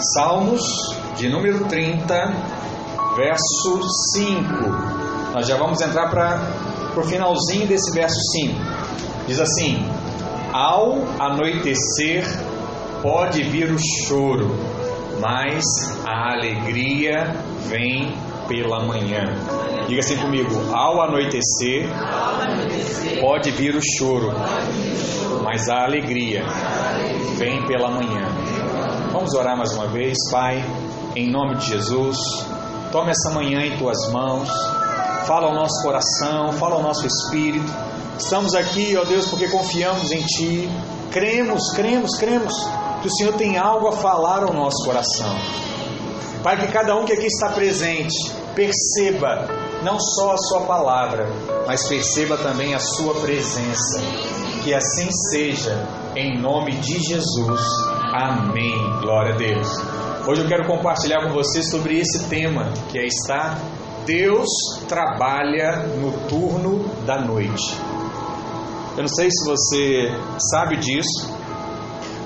Salmos de número 30, verso 5. Nós já vamos entrar para o finalzinho desse verso 5. Diz assim: Ao anoitecer pode vir o choro, mas a alegria vem pela manhã. Diga assim comigo: ao anoitecer, pode vir o choro, mas a alegria vem pela manhã. Vamos orar mais uma vez, Pai, em nome de Jesus. Tome essa manhã em tuas mãos, fala ao nosso coração, fala ao nosso espírito. Estamos aqui, ó Deus, porque confiamos em Ti, cremos, cremos, cremos que o Senhor tem algo a falar ao nosso coração. Pai, que cada um que aqui está presente perceba não só a Sua palavra, mas perceba também a Sua presença. Que assim seja, em nome de Jesus. Amém. Glória a Deus. Hoje eu quero compartilhar com você sobre esse tema que é está Deus trabalha no turno da noite. Eu não sei se você sabe disso,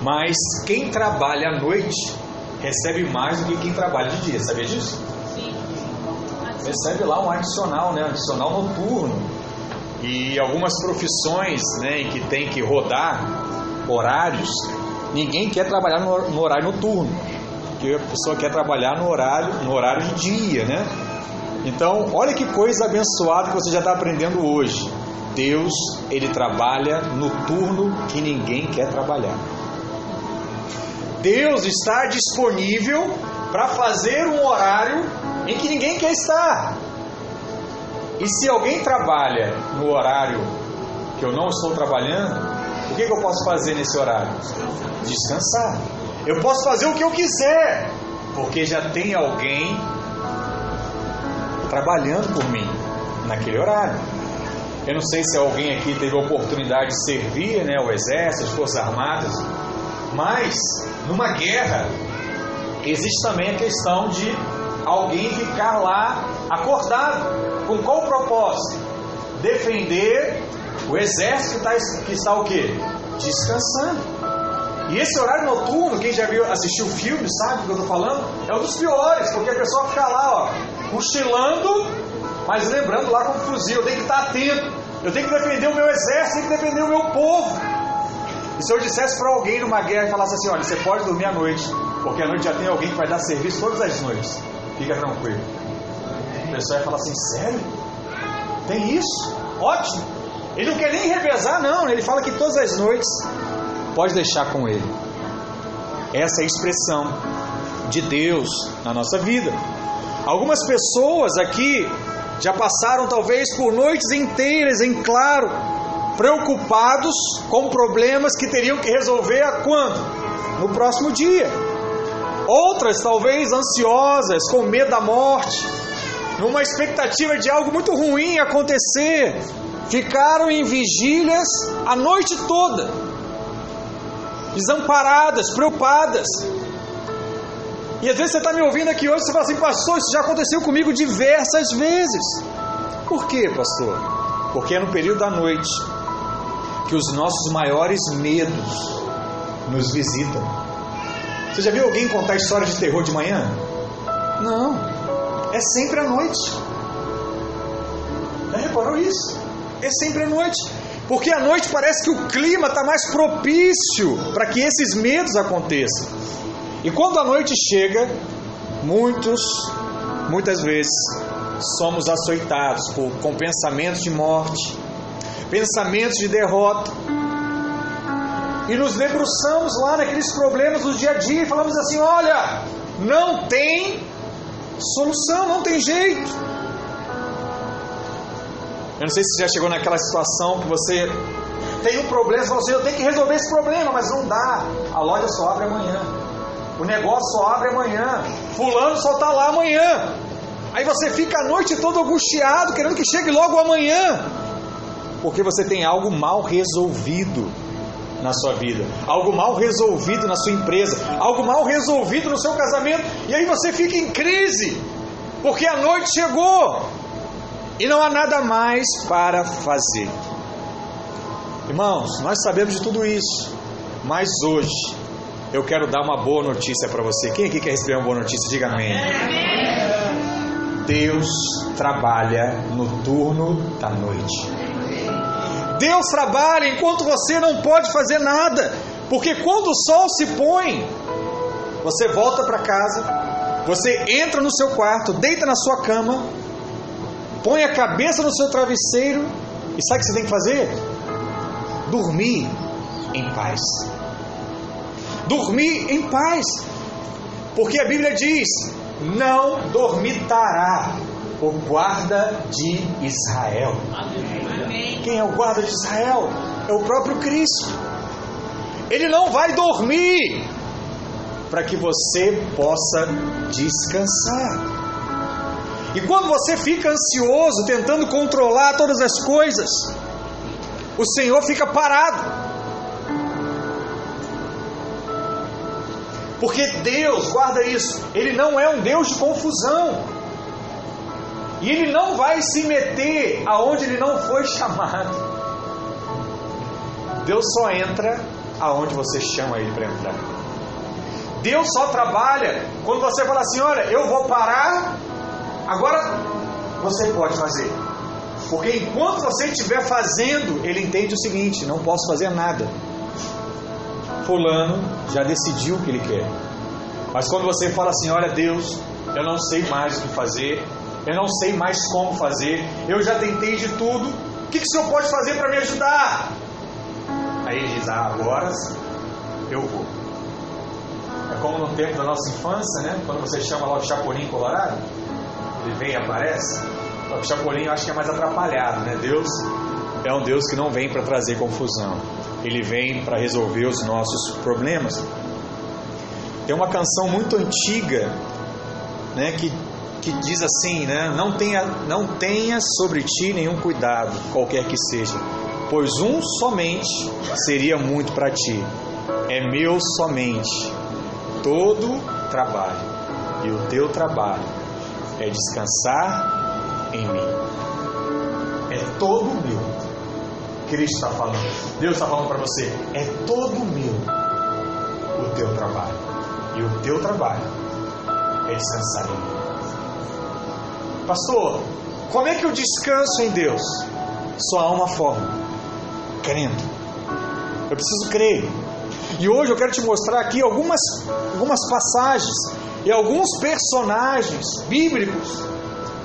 mas quem trabalha à noite recebe mais do que quem trabalha de dia. Sabia disso? Sim. Recebe lá um adicional, né? Um adicional noturno. E algumas profissões, né, em que tem que rodar horários, ninguém quer trabalhar no, horário noturno, porque a pessoa quer trabalhar no horário, no horário de dia, né? Então, olha que coisa abençoada que você já está aprendendo hoje. Deus, ele trabalha no turno que ninguém quer trabalhar. Deus está disponível para fazer um horário em que ninguém quer estar. E se alguém trabalha no horário que eu não estou trabalhando, o que, que eu posso fazer nesse horário? Descansar. Eu posso fazer o que eu quiser, porque já tem alguém trabalhando por mim naquele horário. Eu não sei se alguém aqui teve a oportunidade de servir né, o exército, as forças armadas, mas numa guerra existe também a questão de alguém ficar lá acordado. Com qual propósito? Defender o exército está, está o quê? Descansando. E esse horário noturno, quem já viu, assistiu o filme, sabe o que eu estou falando? É um dos piores, porque a pessoa fica lá, ó, cochilando, mas lembrando lá com o fuzil, eu tenho que estar atento, eu tenho que defender o meu exército, eu tenho que defender o meu povo. E se eu dissesse para alguém numa guerra e falasse assim, olha, você pode dormir à noite, porque à noite já tem alguém que vai dar serviço todas as noites, fica tranquilo. O pessoal ia falar assim, sério? Tem isso? Ótimo. Ele não quer nem revezar, não, ele fala que todas as noites pode deixar com ele. Essa é a expressão de Deus na nossa vida. Algumas pessoas aqui já passaram talvez por noites inteiras em claro, preocupados com problemas que teriam que resolver a quando? No próximo dia. Outras talvez ansiosas, com medo da morte, numa expectativa de algo muito ruim acontecer, ficaram em vigílias a noite toda, desamparadas, preocupadas. E às vezes você está me ouvindo aqui hoje você fala assim, pastor, isso já aconteceu comigo diversas vezes. Por quê, pastor? Porque é no período da noite que os nossos maiores medos nos visitam. Você já viu alguém contar história de terror de manhã? Não. É sempre à noite. Já reparou isso? É sempre à noite. Porque à noite parece que o clima está mais propício para que esses medos aconteçam. E quando a noite chega, muitos, muitas vezes, somos açoitados por, com pensamentos de morte, pensamentos de derrota. E nos debruçamos lá naqueles problemas do dia a dia e falamos assim: olha, não tem solução, não tem jeito. Eu não sei se já chegou naquela situação que você tem um problema, você fala assim, eu tenho que resolver esse problema, mas não dá. A loja só abre amanhã. O negócio só abre amanhã. Fulano só está lá amanhã. Aí você fica a noite todo angustiado, querendo que chegue logo amanhã. Porque você tem algo mal resolvido na sua vida, algo mal resolvido na sua empresa, algo mal resolvido no seu casamento, e aí você fica em crise, porque a noite chegou e não há nada mais para fazer. Irmãos, nós sabemos de tudo isso, mas hoje eu quero dar uma boa notícia para você. Quem aqui quer receber uma boa notícia? Diga amém. Deus trabalha no turno da noite. Deus trabalha enquanto você não pode fazer nada, porque quando o sol se põe, você volta para casa, você entra no seu quarto, deita na sua cama, põe a cabeça no seu travesseiro e sabe o que você tem que fazer? Dormir em paz. Dormir em paz. Porque a Bíblia diz: não dormitará o guarda de Israel. Quem é o guarda de Israel? É o próprio Cristo. Ele não vai dormir para que você possa descansar. E quando você fica ansioso, tentando controlar todas as coisas, o Senhor fica parado. Porque Deus, guarda isso, Ele não é um Deus de confusão. E Ele não vai se meter aonde Ele não foi chamado. Deus só entra aonde você chama Ele para entrar. Deus só trabalha quando você fala assim: olha, eu vou parar, agora você pode fazer. Porque enquanto você estiver fazendo, Ele entende o seguinte: não posso fazer nada. Fulano já decidiu o que ele quer. Mas quando você fala assim: Olha, Deus, eu não sei mais o que fazer, eu não sei mais como fazer, eu já tentei de tudo, o que, que o Senhor pode fazer para me ajudar? Aí ele diz: Ah, agora eu vou. É como no tempo da nossa infância, né? Quando você chama lá o Chapolin Colorado, ele vem e aparece. O Chapolin eu acho que é mais atrapalhado, né? Deus é um Deus que não vem para trazer confusão ele vem para resolver os nossos problemas. Tem uma canção muito antiga, né, que, que diz assim, né, não tenha, não tenha sobre ti nenhum cuidado, qualquer que seja, pois um somente seria muito para ti. É meu somente todo trabalho, e o teu trabalho é descansar em mim. É todo meu. Cristo está falando. Deus está falando para você. É todo meu o teu trabalho. E o teu trabalho é descansar em mim. Pastor, como é que eu descanso em Deus? Só há uma forma: crendo. Eu preciso crer. E hoje eu quero te mostrar aqui algumas, algumas passagens e alguns personagens bíblicos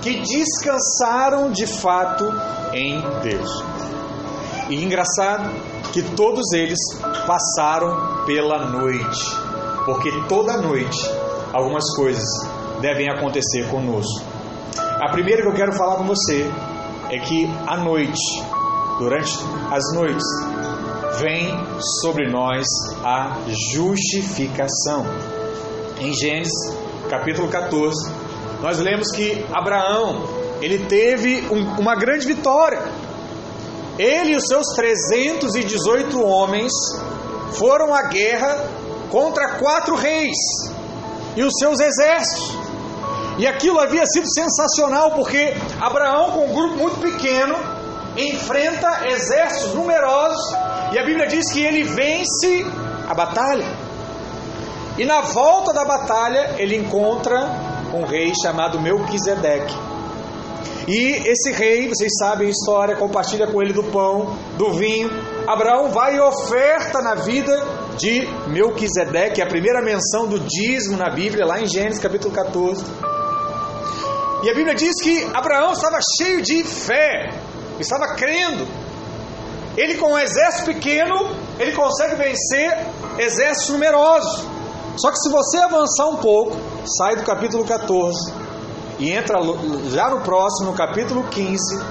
que descansaram de fato em Deus. E engraçado que todos eles passaram pela noite, porque toda noite algumas coisas devem acontecer conosco. A primeira que eu quero falar com você é que à noite, durante as noites, vem sobre nós a justificação. Em Gênesis, capítulo 14, nós lemos que Abraão, ele teve um, uma grande vitória ele e os seus 318 homens foram à guerra contra quatro reis e os seus exércitos. E aquilo havia sido sensacional, porque Abraão, com um grupo muito pequeno, enfrenta exércitos numerosos, e a Bíblia diz que ele vence a batalha. E na volta da batalha, ele encontra um rei chamado Melquisedeque. E esse rei, vocês sabem a história, compartilha com ele do pão, do vinho. Abraão vai e oferta na vida de Melquisedeque, a primeira menção do dízimo na Bíblia, lá em Gênesis capítulo 14. E a Bíblia diz que Abraão estava cheio de fé, estava crendo. Ele com um exército pequeno, ele consegue vencer exércitos numerosos. Só que se você avançar um pouco, sai do capítulo 14, e entra já no próximo, no capítulo 15,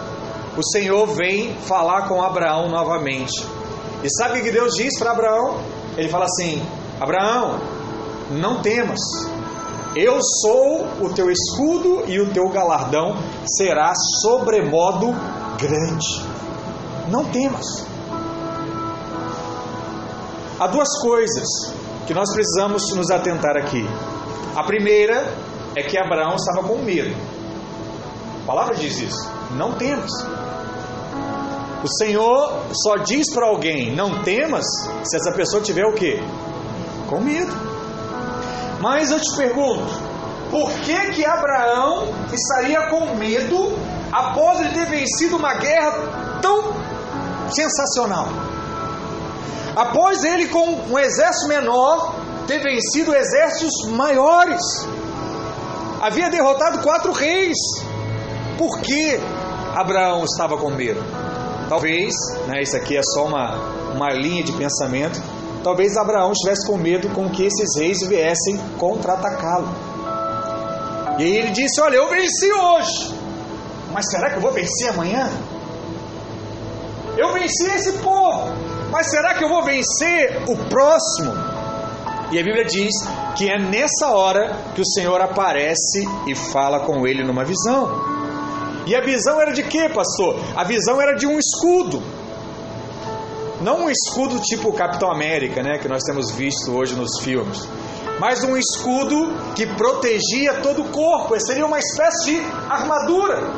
o Senhor vem falar com Abraão novamente. E sabe o que Deus diz para Abraão? Ele fala assim: Abraão, não temas, eu sou o teu escudo e o teu galardão será sobremodo grande. Não temas. Há duas coisas que nós precisamos nos atentar aqui. A primeira é que Abraão estava com medo. A palavra diz isso. Não temas. O Senhor só diz para alguém: não temas, se essa pessoa tiver o quê? Com medo. Mas eu te pergunto, por que que Abraão estaria com medo após ele ter vencido uma guerra tão sensacional? Após ele com um exército menor ter vencido exércitos maiores, havia derrotado quatro reis. Por que Abraão estava com medo? Talvez, né, isso aqui é só uma, uma linha de pensamento, talvez Abraão estivesse com medo com que esses reis viessem contra-atacá-lo. E aí ele disse: Olha, eu venci hoje, mas será que eu vou vencer amanhã? Eu venci esse povo, mas será que eu vou vencer o próximo? E a Bíblia diz que é nessa hora que o Senhor aparece e fala com ele numa visão. E a visão era de quê, pastor? A visão era de um escudo. Não um escudo tipo Capitão América, né, que nós temos visto hoje nos filmes, mas um escudo que protegia todo o corpo. Seria uma espécie de armadura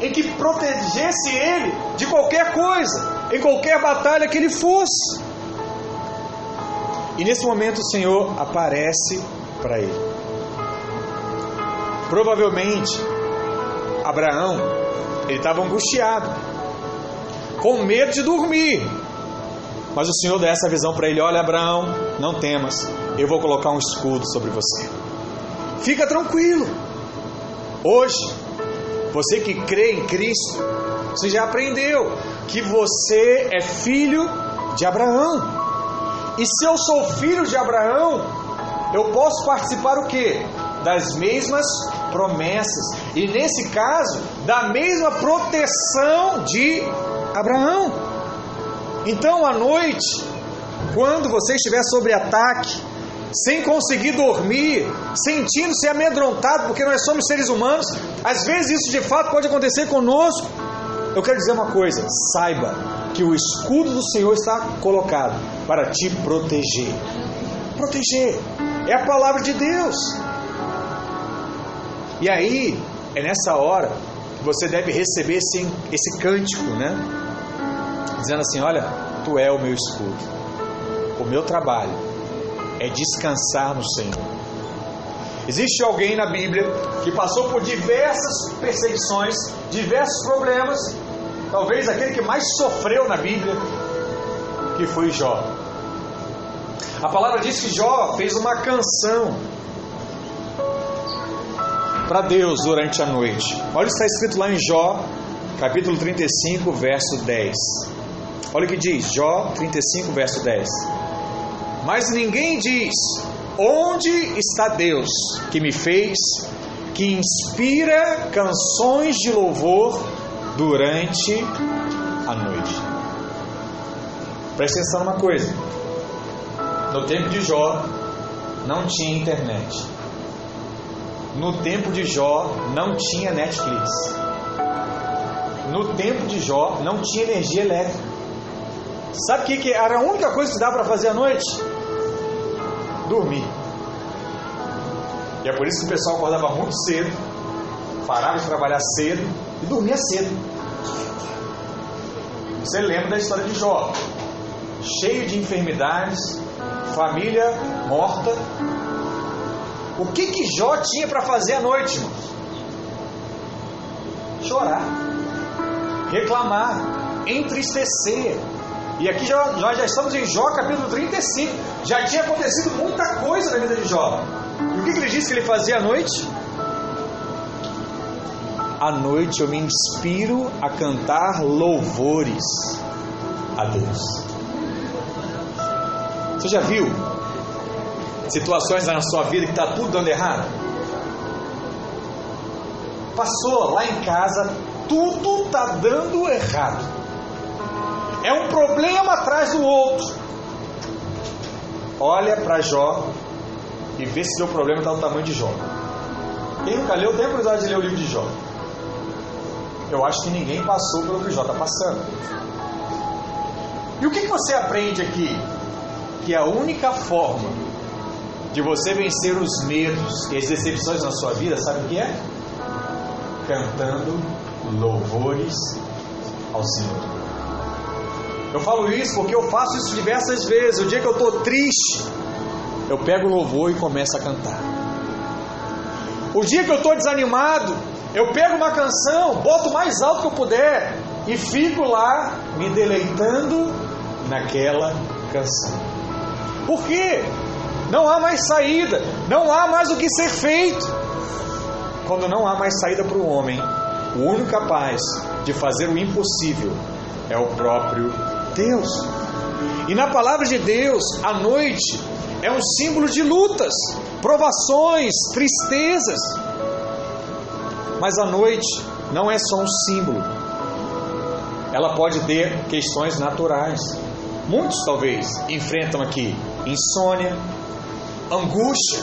em que protegesse ele de qualquer coisa, em qualquer batalha que ele fosse. E nesse momento o Senhor aparece para ele. Provavelmente Abraão, ele estava angustiado, com medo de dormir. Mas o Senhor dá essa visão para ele: Olha, Abraão, não temas, eu vou colocar um escudo sobre você. Fica tranquilo. Hoje, você que crê em Cristo, você já aprendeu que você é filho de Abraão. E se eu sou filho de Abraão, eu posso participar o quê? Das mesmas promessas. E nesse caso, da mesma proteção de Abraão. Então, à noite, quando você estiver sob ataque, sem conseguir dormir, sentindo-se amedrontado, porque nós somos seres humanos, às vezes isso de fato pode acontecer conosco. Eu quero dizer uma coisa: saiba que o escudo do Senhor está colocado para te proteger. Proteger é a palavra de Deus. E aí, é nessa hora que você deve receber esse, esse cântico, né? Dizendo assim: Olha, tu é o meu escudo. O meu trabalho é descansar no Senhor. Existe alguém na Bíblia que passou por diversas perseguições, diversos problemas, talvez aquele que mais sofreu na Bíblia, que foi Jó. A palavra diz que Jó fez uma canção para Deus durante a noite. Olha o que está escrito lá em Jó, capítulo 35, verso 10. Olha o que diz, Jó 35, verso 10. Mas ninguém diz: Onde está Deus que me fez, que inspira canções de louvor durante a noite? Presta atenção numa coisa. No tempo de Jó, não tinha internet. No tempo de Jó não tinha Netflix. No tempo de Jó não tinha energia elétrica. Sabe o que, que era a única coisa que dá para fazer à noite? Dormir. E é por isso que o pessoal acordava muito cedo, parava de trabalhar cedo e dormia cedo. Você lembra da história de Jó? Cheio de enfermidades, família morta, o que que Jó tinha para fazer à noite, irmãos? Chorar, reclamar, entristecer. E aqui já, nós já estamos em Jó capítulo 35. Já tinha acontecido muita coisa na vida de Jó. E o que, que ele disse que ele fazia à noite? À noite eu me inspiro a cantar louvores a Deus. Você já viu situações na sua vida que está tudo dando errado? Passou lá em casa, tudo está dando errado. É um problema atrás do outro. Olha para Jó e vê se seu problema está no tamanho de Jó. Quem nunca leu, tem a curiosidade de ler o livro de Jó. Eu acho que ninguém passou pelo que Jó está passando. E o que, que você aprende aqui? Que a única forma de você vencer os medos e as decepções na sua vida, sabe o que é? Cantando louvores ao Senhor. Eu falo isso porque eu faço isso diversas vezes. O dia que eu estou triste, eu pego o louvor e começo a cantar. O dia que eu estou desanimado, eu pego uma canção, boto mais alto que eu puder e fico lá me deleitando naquela canção. Por quê? Não há mais saída, não há mais o que ser feito. Quando não há mais saída para o homem, o único capaz de fazer o impossível é o próprio Deus. E na palavra de Deus, a noite é um símbolo de lutas, provações, tristezas. Mas a noite não é só um símbolo. Ela pode ter questões naturais. Muitos talvez enfrentam aqui insônia, angústia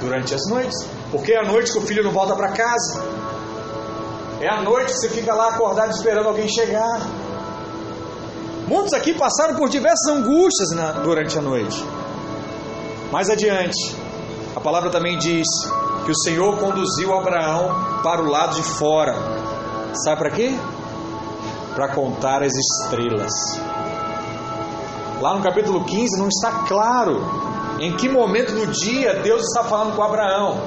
durante as noites, porque é a noite que o filho não volta para casa. É a noite que você fica lá acordado esperando alguém chegar. Muitos aqui passaram por diversas angústias na, durante a noite. Mais adiante, a palavra também diz que o Senhor conduziu Abraão para o lado de fora. Sabe para quê? Para contar as estrelas. Lá no capítulo 15 não está claro em que momento do dia Deus está falando com Abraão.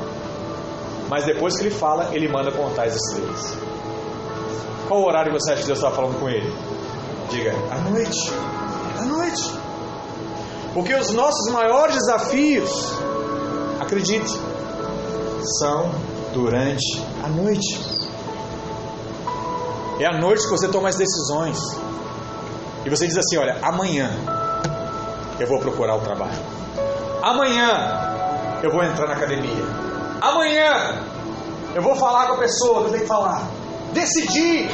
Mas depois que ele fala, ele manda contar as estrelas. Qual o horário você acha que Deus está falando com ele? Diga, à noite. À noite. Porque os nossos maiores desafios, acredite, são durante a noite. É à noite que você toma as decisões. E você diz assim: olha, amanhã eu vou procurar o trabalho. Amanhã eu vou entrar na academia. Amanhã eu vou falar com a pessoa que eu tenho que falar. Decidi.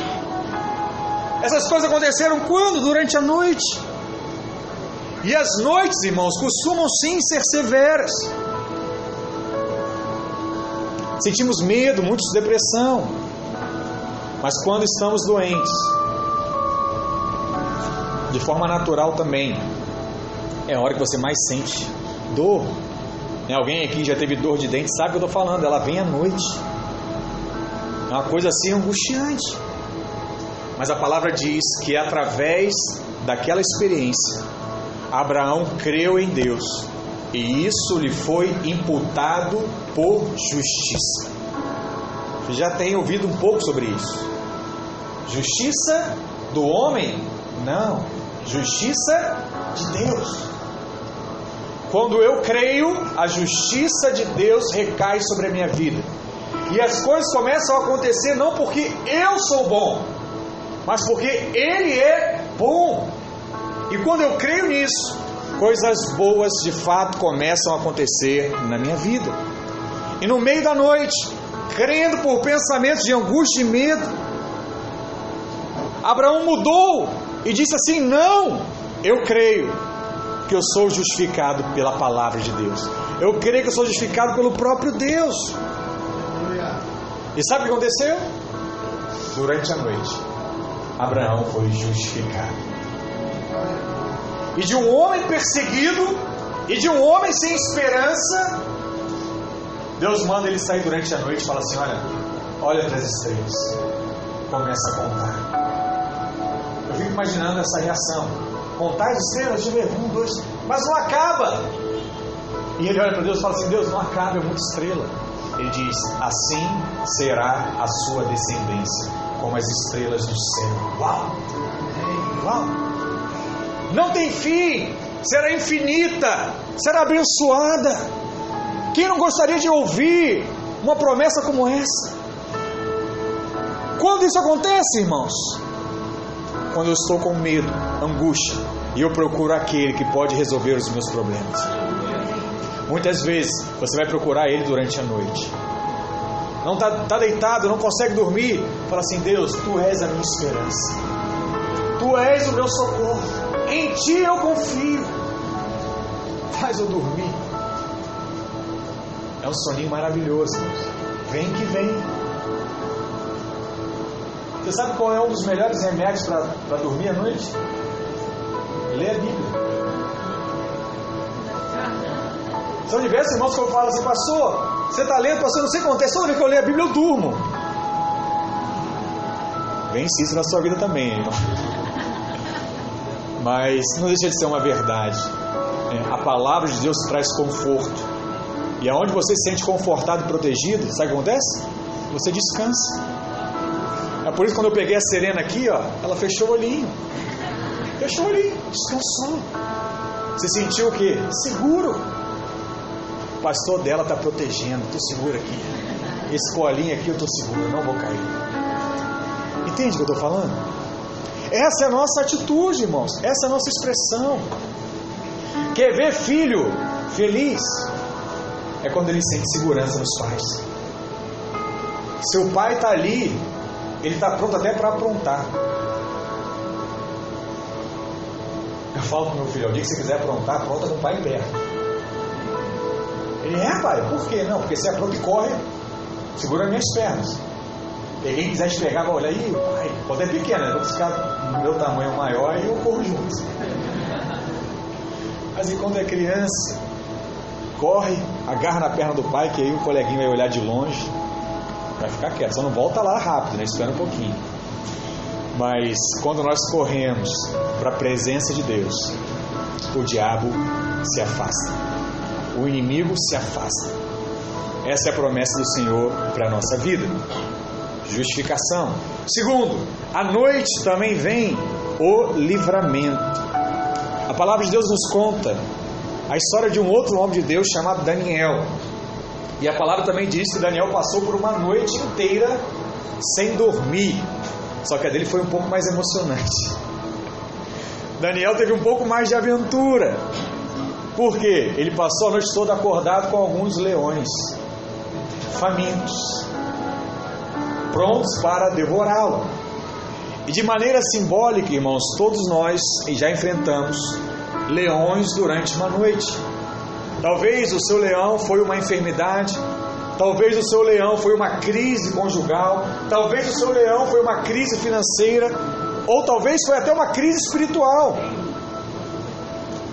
Essas coisas aconteceram quando? Durante a noite. E as noites, irmãos, costumam sim ser severas. Sentimos medo, muitos depressão. Mas quando estamos doentes, de forma natural também, é a hora que você mais sente dor. Alguém aqui já teve dor de dente, sabe o que eu estou falando, ela vem à noite. É uma coisa assim angustiante. Mas a palavra diz que através daquela experiência, Abraão creu em Deus e isso lhe foi imputado por justiça. Você já tem ouvido um pouco sobre isso. Justiça do homem? Não. Justiça de Deus. Quando eu creio, a justiça de Deus recai sobre a minha vida. E as coisas começam a acontecer não porque eu sou bom, mas porque Ele é bom. E quando eu creio nisso, coisas boas de fato começam a acontecer na minha vida. E no meio da noite, crendo por pensamentos de angústia e medo, Abraão mudou e disse assim: Não, eu creio que eu sou justificado pela palavra de Deus. Eu creio que eu sou justificado pelo próprio Deus. E sabe o que aconteceu? Durante a noite, Abraão foi justificado. E de um homem perseguido e de um homem sem esperança, Deus manda ele sair durante a noite e fala assim: Olha, olha para as estrelas, começa a contar. Eu fico imaginando essa reação. Contar as estrelas, eu ver, um, dois, mas não acaba. E ele olha para Deus e fala assim: Deus, não acaba, é muita estrela. Ele diz: Assim será a sua descendência, como as estrelas do céu. Uau! Uau! Não tem fim, será infinita, será abençoada. Quem não gostaria de ouvir uma promessa como essa? Quando isso acontece, irmãos? Quando eu estou com medo, angústia, e eu procuro aquele que pode resolver os meus problemas. Muitas vezes você vai procurar ele durante a noite. Não está tá deitado, não consegue dormir. Fala assim: Deus, tu és a minha esperança. Tu és o meu socorro. Em ti eu confio. Faz eu dormir. É um soninho maravilhoso. Vem que vem. Você sabe qual é um dos melhores remédios para dormir à noite? Ler a Bíblia. São diversos irmãos que eu falo assim, pastor, você está lendo, pastor, não sei o que acontece, toda vez que eu leio a Bíblia eu durmo. Vence isso na sua vida também, irmão. Mas não deixa de ser uma verdade. é, a palavra de Deus traz conforto. E aonde você se sente confortado e protegido, sabe o que acontece? Você descansa. É por isso que quando eu peguei a Serena aqui, ó, ela fechou o olhinho. Fechou o olhinho, descansou. Você sentiu o quê? Seguro. Pastor dela está protegendo, estou seguro aqui. Esse colinho aqui eu estou seguro, não vou cair. Entende o que eu estou falando? Essa é a nossa atitude, irmãos. Essa é a nossa expressão. Quer ver filho feliz? É quando ele sente segurança nos pais. Seu pai está ali, ele está pronto até para aprontar. Eu falo para meu filho, o dia que você quiser aprontar, apronta com o pai perto. Ele é, pai, por quê? Não, porque você apronta e corre, segura minhas pernas. E quem quiser te pegar, aí, pai, quando é pequeno, eu vou ficar no meu tamanho maior e eu corro junto. Mas enquanto é criança, corre, agarra na perna do pai, que aí o coleguinha vai olhar de longe, vai ficar quieto. Só não volta lá rápido, né? Espera um pouquinho. Mas quando nós corremos para a presença de Deus, o diabo se afasta, o inimigo se afasta. Essa é a promessa do Senhor para a nossa vida. Justificação. Segundo, à noite também vem o livramento. A palavra de Deus nos conta a história de um outro homem de Deus chamado Daniel. E a palavra também diz que Daniel passou por uma noite inteira sem dormir. Só que a dele foi um pouco mais emocionante. Daniel teve um pouco mais de aventura. Por quê? Ele passou a noite toda acordado com alguns leões famintos, prontos para devorá-lo. E de maneira simbólica, irmãos, todos nós já enfrentamos leões durante uma noite. Talvez o seu leão foi uma enfermidade, talvez o seu leão foi uma crise conjugal, talvez o seu leão foi uma crise financeira, ou talvez foi até uma crise espiritual.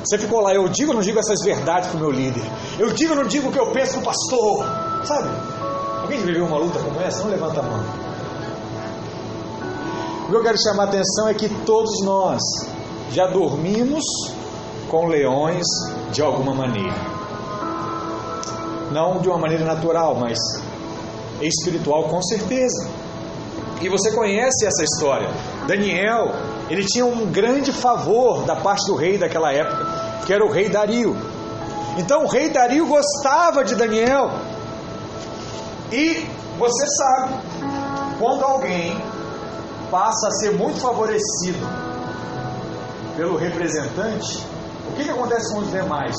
Você ficou lá, eu digo ou não digo essas verdades para o meu líder? Eu digo ou não digo o que eu penso para o pastor? Sabe? Alguém viveu uma luta como essa? Não levanta a mão. O que eu quero chamar a atenção é que todos nós já dormimos com leões de alguma maneira. Não de uma maneira natural, mas espiritual com certeza. E você conhece essa história. Daniel, ele tinha um grande favor da parte do rei daquela época, que era o rei Dario. Então o rei Dario gostava de Daniel. E você sabe, quando alguém passa a ser muito favorecido pelo representante, o que, que acontece com os demais?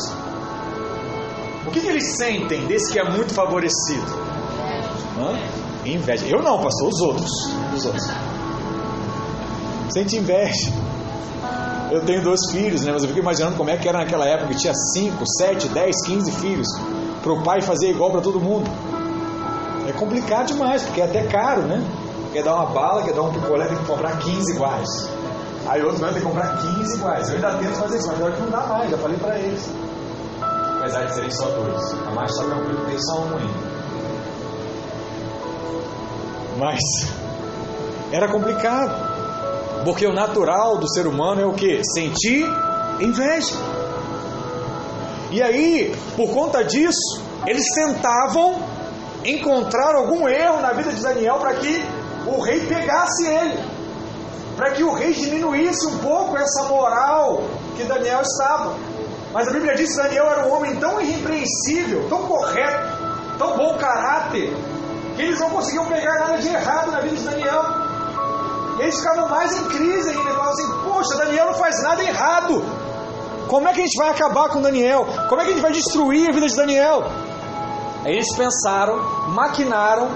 O que, que eles sentem desse que é muito favorecido? Hã? Inveja. Eu não, pastor, os outros. Os outros. Sente inveja. Eu tenho dois filhos, né? Mas eu fico imaginando como é que era naquela época que tinha 5, 7, 10, 15 filhos. Para o pai fazer igual para todo mundo. É complicado demais, porque é até caro, né? Quer dar uma bala, quer dar um picolé, tem que comprar 15 iguais. Aí outro vai ter que comprar 15 iguais. Eu ainda tento fazer isso, mas agora que não dá mais, já falei para eles. Apesar de serem só dois. A mais está tranquilo, tem só um ainda. Mas era complicado. Porque o natural do ser humano é o que? Sentir inveja. E aí, por conta disso, eles tentavam encontrar algum erro na vida de Daniel para que o rei pegasse ele. Para que o rei diminuísse um pouco essa moral que Daniel estava. Mas a Bíblia diz que Daniel era um homem tão irrepreensível, tão correto, tão bom caráter, que eles não conseguiam pegar nada de errado na vida de Daniel. Eles ficavam mais em crise ainda, falavam assim: Poxa, Daniel não faz nada errado. Como é que a gente vai acabar com Daniel? Como é que a gente vai destruir a vida de Daniel? Aí eles pensaram, maquinaram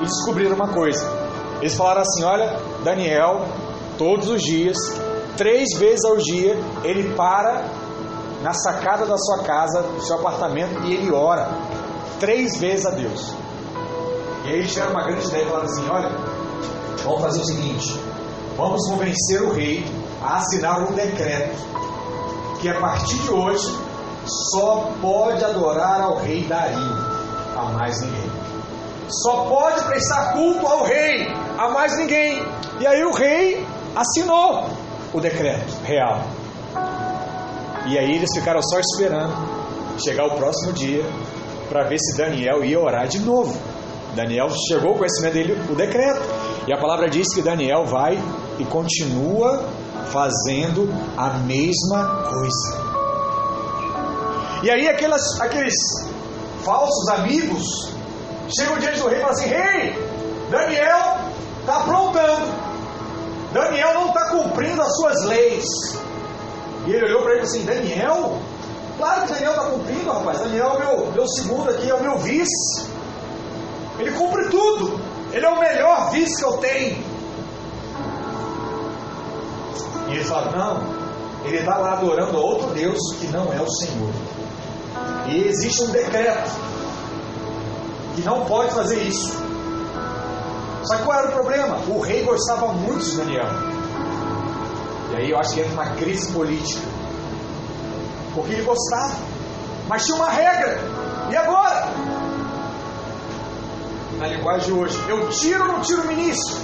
e descobriram uma coisa. Eles falaram assim: Olha, Daniel, todos os dias, três vezes ao dia, ele para na sacada da sua casa, do seu apartamento, e ele ora três vezes a Deus. E aí eles tiveram uma grande ideia e falaram assim: olha, vamos fazer o seguinte, vamos convencer o rei a assinar um decreto que a partir de hoje só pode adorar ao rei Dario, a mais ninguém. Só pode prestar culto ao rei, a mais ninguém. E aí o rei assinou o decreto real. E aí eles ficaram só esperando chegar o próximo dia para ver se Daniel ia orar de novo. Daniel chegou ao conhecimento dele o decreto. E a palavra diz que Daniel vai e continua fazendo a mesma coisa. E aí aquelas, aqueles falsos amigos chegam diante do rei e falam assim: Rei, Daniel está aprontando. Daniel não está cumprindo as suas leis. E ele olhou para ele e falou assim: Daniel? Claro que Daniel está cumprindo, rapaz. Daniel é o meu, meu segundo aqui, é o meu vice. Ele cumpre tudo. Ele é o melhor vice que eu tenho. E ele fala: Não, ele está lá adorando a outro Deus que não é o Senhor. E existe um decreto que não pode fazer isso. Só que qual era o problema? O rei gostava muito de Daniel. E aí eu acho que entra uma crise política. Porque ele gostava. Mas tinha uma regra. E agora? Na linguagem de hoje, eu tiro ou não tiro o ministro?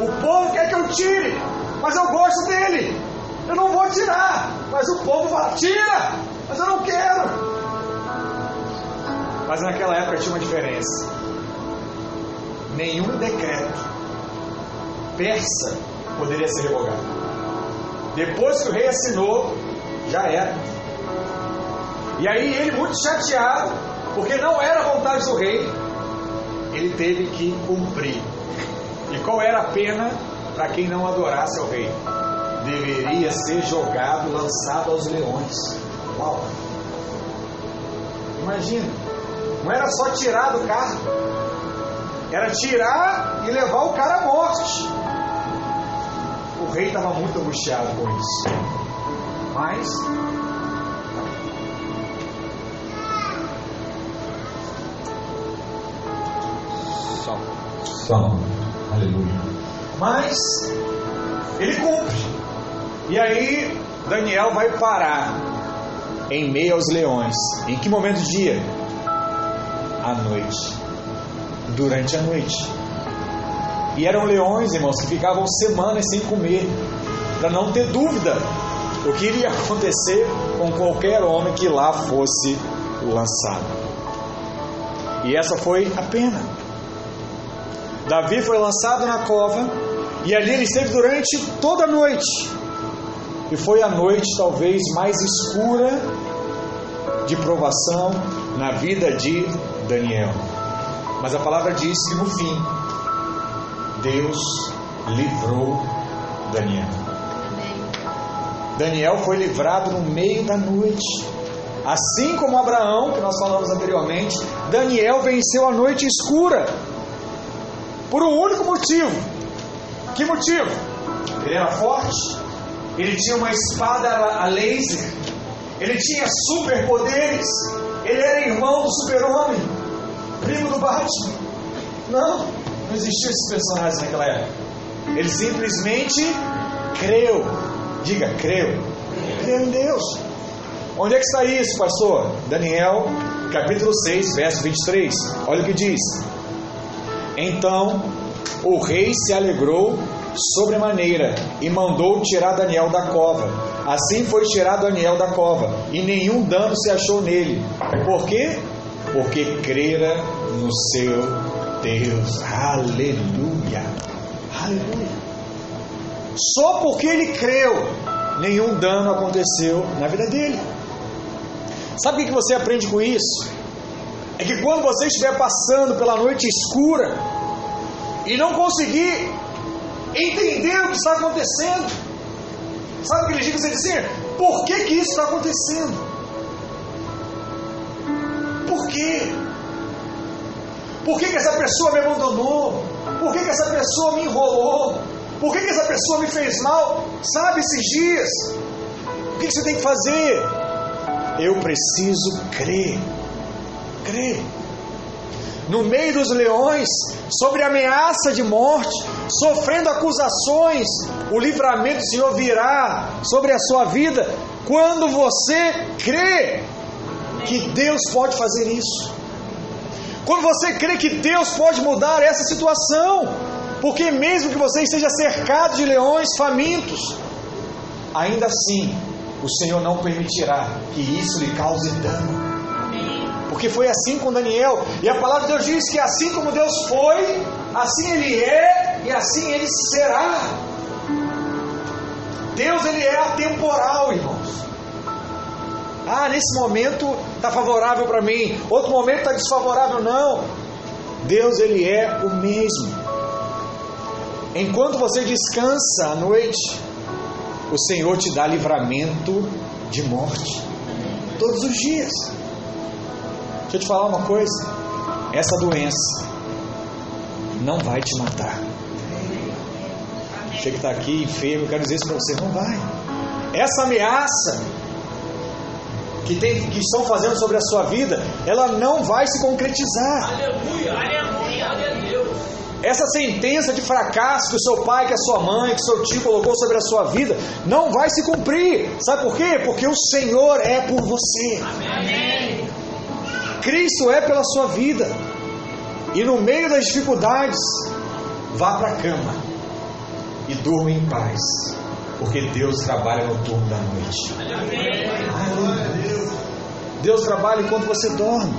O povo quer que eu tire, mas eu gosto dele. Eu não vou tirar, mas o povo fala: tira, mas eu não quero. Mas naquela época tinha uma diferença. Nenhum decreto persa poderia ser revogado. Depois que o rei assinou, já era. E aí ele, muito chateado, porque não era a vontade do rei, ele teve que cumprir. E qual era a pena para quem não adorasse ao rei? Deveria ser jogado, lançado aos leões. Uau! Imagina, não era só tirar do carro, era tirar e levar o cara à morte. O rei estava muito angustiado com isso. Mas Só. Aleluia. Mas ele cumpre. E aí Daniel vai parar em meio aos leões. Em que momento do dia? À noite. Durante a noite. E eram leões, irmãos, que ficavam semanas sem comer, para não ter dúvida o que iria acontecer com qualquer homem que lá fosse lançado. E essa foi a pena. Davi foi lançado na cova e ali ele esteve durante toda a noite. E foi a noite talvez mais escura de provação na vida de Daniel. Mas a palavra diz que no fim Deus livrou Daniel. Daniel foi livrado no meio da noite. Assim como Abraão, que nós falamos anteriormente, Daniel venceu a noite escura. Por um único motivo. Que motivo? Ele era forte, ele tinha uma espada a laser, ele tinha superpoderes, ele era irmão do super-homem, primo do Batman. Não, não existiam esses personagens naquela época. Ele simplesmente creu. Diga, creu. Creu em Deus. Onde é que está isso, pastor? Daniel, capítulo 6, verso 23. Olha o que diz. Então o rei se alegrou sobremaneira e mandou tirar Daniel da cova. Assim foi tirado Daniel da cova, e nenhum dano se achou nele. Por quê? Porque crera no seu Deus. Aleluia. Aleluia. Só porque ele creu, nenhum dano aconteceu na vida dele. Sabe o que você aprende com isso? É que quando você estiver passando pela noite escura e não conseguir entender o que está acontecendo, sabe o que ele diz você dizer? Por que, que isso está acontecendo? Por quê? Por que, que essa pessoa me abandonou? Por que, que essa pessoa me enrolou? Por que, que essa pessoa me fez mal? Sabe esses dias? O que, que você tem que fazer? Eu preciso crer. Crer. No meio dos leões, sobre ameaça de morte, sofrendo acusações, o livramento do Senhor virá sobre a sua vida quando você crê que Deus pode fazer isso. Quando você crê que Deus pode mudar essa situação, porque mesmo que você esteja cercado de leões famintos, ainda assim o Senhor não permitirá que isso lhe cause dano. Porque foi assim com Daniel. E a palavra de Deus diz que assim como Deus foi, assim Ele é e assim Ele será. Deus Ele é atemporal, irmãos. Ah, nesse momento está favorável para mim, outro momento está desfavorável. Não. Deus Ele é o mesmo. Enquanto você descansa à noite, o Senhor te dá livramento de morte. Todos os dias. Deixa eu te falar uma coisa. Essa doença não vai te matar. Você que está aqui enfermo, eu quero dizer isso para você: não vai. Essa ameaça que, tem, que estão fazendo sobre a sua vida, ela não vai se concretizar. Aleluia, aleluia, aleluia. Essa sentença de fracasso que o seu pai, que a sua mãe, que o seu tio colocou sobre a sua vida, não vai se cumprir. Sabe por quê? Porque o Senhor é por você. Amém. Cristo é pela sua vida. E no meio das dificuldades, vá para a cama e durma em paz. Porque Deus trabalha no turno da noite. Deus trabalha enquanto você dorme.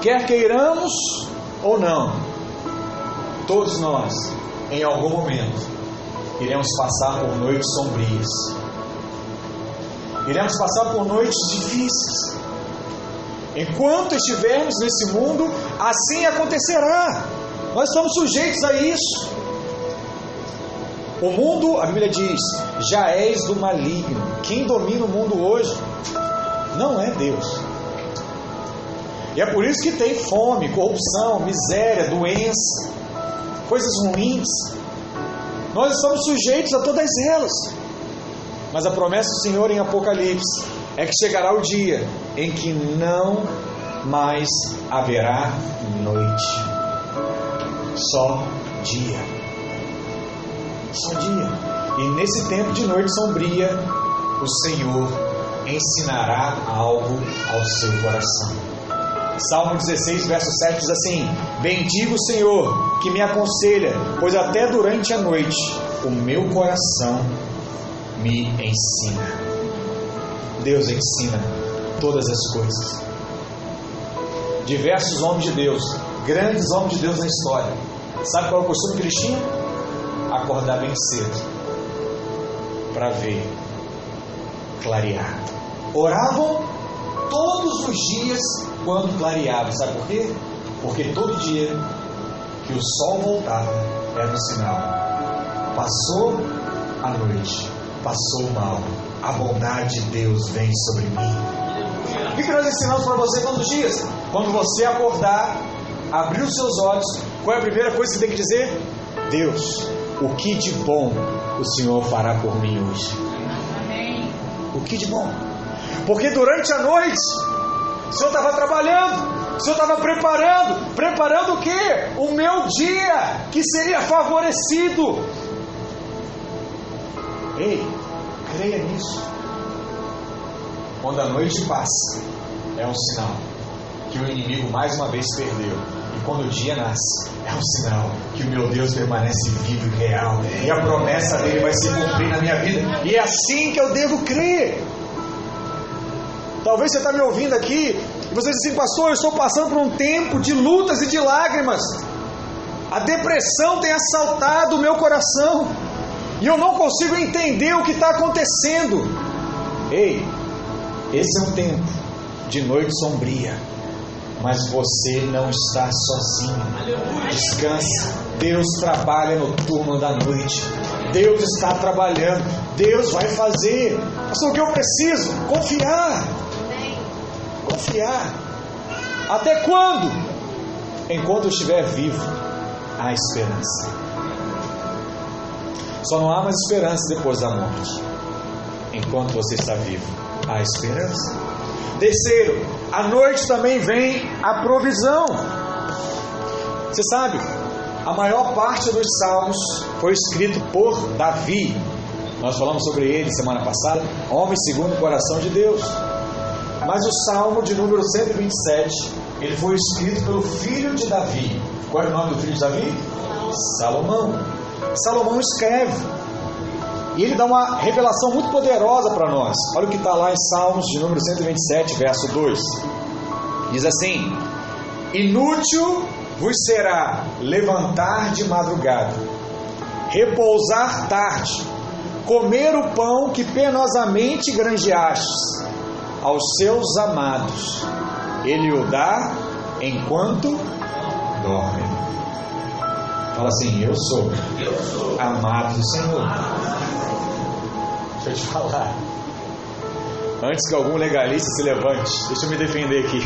Quer queiramos ou não, todos nós, em algum momento, iremos passar por noites sombrias. Iremos passar por noites difíceis. Enquanto estivermos nesse mundo, assim acontecerá. Nós estamos sujeitos a isso. O mundo, a Bíblia diz, já és do maligno. Quem domina o mundo hoje não é Deus. E é por isso que tem fome, corrupção, miséria, doença, coisas ruins. Nós estamos sujeitos a todas elas. Mas a promessa do Senhor em Apocalipse é que chegará o dia em que não mais haverá noite, só dia. Só dia. E nesse tempo de noite sombria, o Senhor ensinará algo ao seu coração. Salmo 16, verso 7 diz assim: Bendigo o Senhor que me aconselha, pois até durante a noite o meu coração me ensina. Deus ensina todas as coisas. Diversos homens de Deus, grandes homens de Deus na história. Sabe qual é o costume que eles tinham? Acordar bem cedo para ver clarear. Oravam todos os dias quando clareava. Sabe por quê? Porque todo dia que o sol voltava era um sinal. Passou a noite, passou o mal, a bondade de Deus vem sobre mim. O que nós ensinamos para você todos os dias? Quando você acordar, abrir os seus olhos, qual é a primeira coisa que você tem que dizer? Deus, o que de bom o Senhor fará por mim hoje? O que de bom? Porque durante a noite, o Senhor estava trabalhando, o Senhor estava preparando, preparando o quê? O meu dia, que seria favorecido. Ei, creia nisso. Quando a noite passa, é um sinal que o inimigo mais uma vez perdeu. E quando o dia nasce, é um sinal que o meu Deus permanece vivo e real. E a promessa dele vai se cumprir na minha vida. E é assim que eu devo crer. Talvez você está me ouvindo aqui e você diz assim, pastor, eu estou passando por um tempo de lutas e de lágrimas. A depressão tem assaltado o meu coração e eu não consigo entender o que está acontecendo. Ei, esse é um tempo de noite sombria, mas você não está sozinho. Descansa. Deus trabalha no turno da noite. Deus está trabalhando. Deus vai fazer. Pastor, o que eu preciso? Confiar. Confiar. Até quando? Enquanto eu estiver vivo, há esperança. Só não há mais esperança depois da morte. Enquanto você está vivo, há esperança. Terceiro, à noite também vem a provisão. Você sabe, a maior parte dos salmos foi escrito por Davi. Nós falamos sobre ele semana passada, homem segundo o coração de Deus. Mas o salmo de número 127, ele foi escrito pelo filho de Davi. Qual é o nome do filho de Davi? Salomão. Salomão escreve. E ele dá uma revelação muito poderosa para nós. Olha o que está lá em Salmos de número 127, verso 2. Diz assim: Inútil vos será levantar de madrugada, repousar tarde, comer o pão que penosamente granjeastes aos seus amados. Ele o dá enquanto dorme. Fala assim: Eu sou, amado do Senhor. Deixa eu te falar. Antes que algum legalista se levante, deixa eu me defender aqui.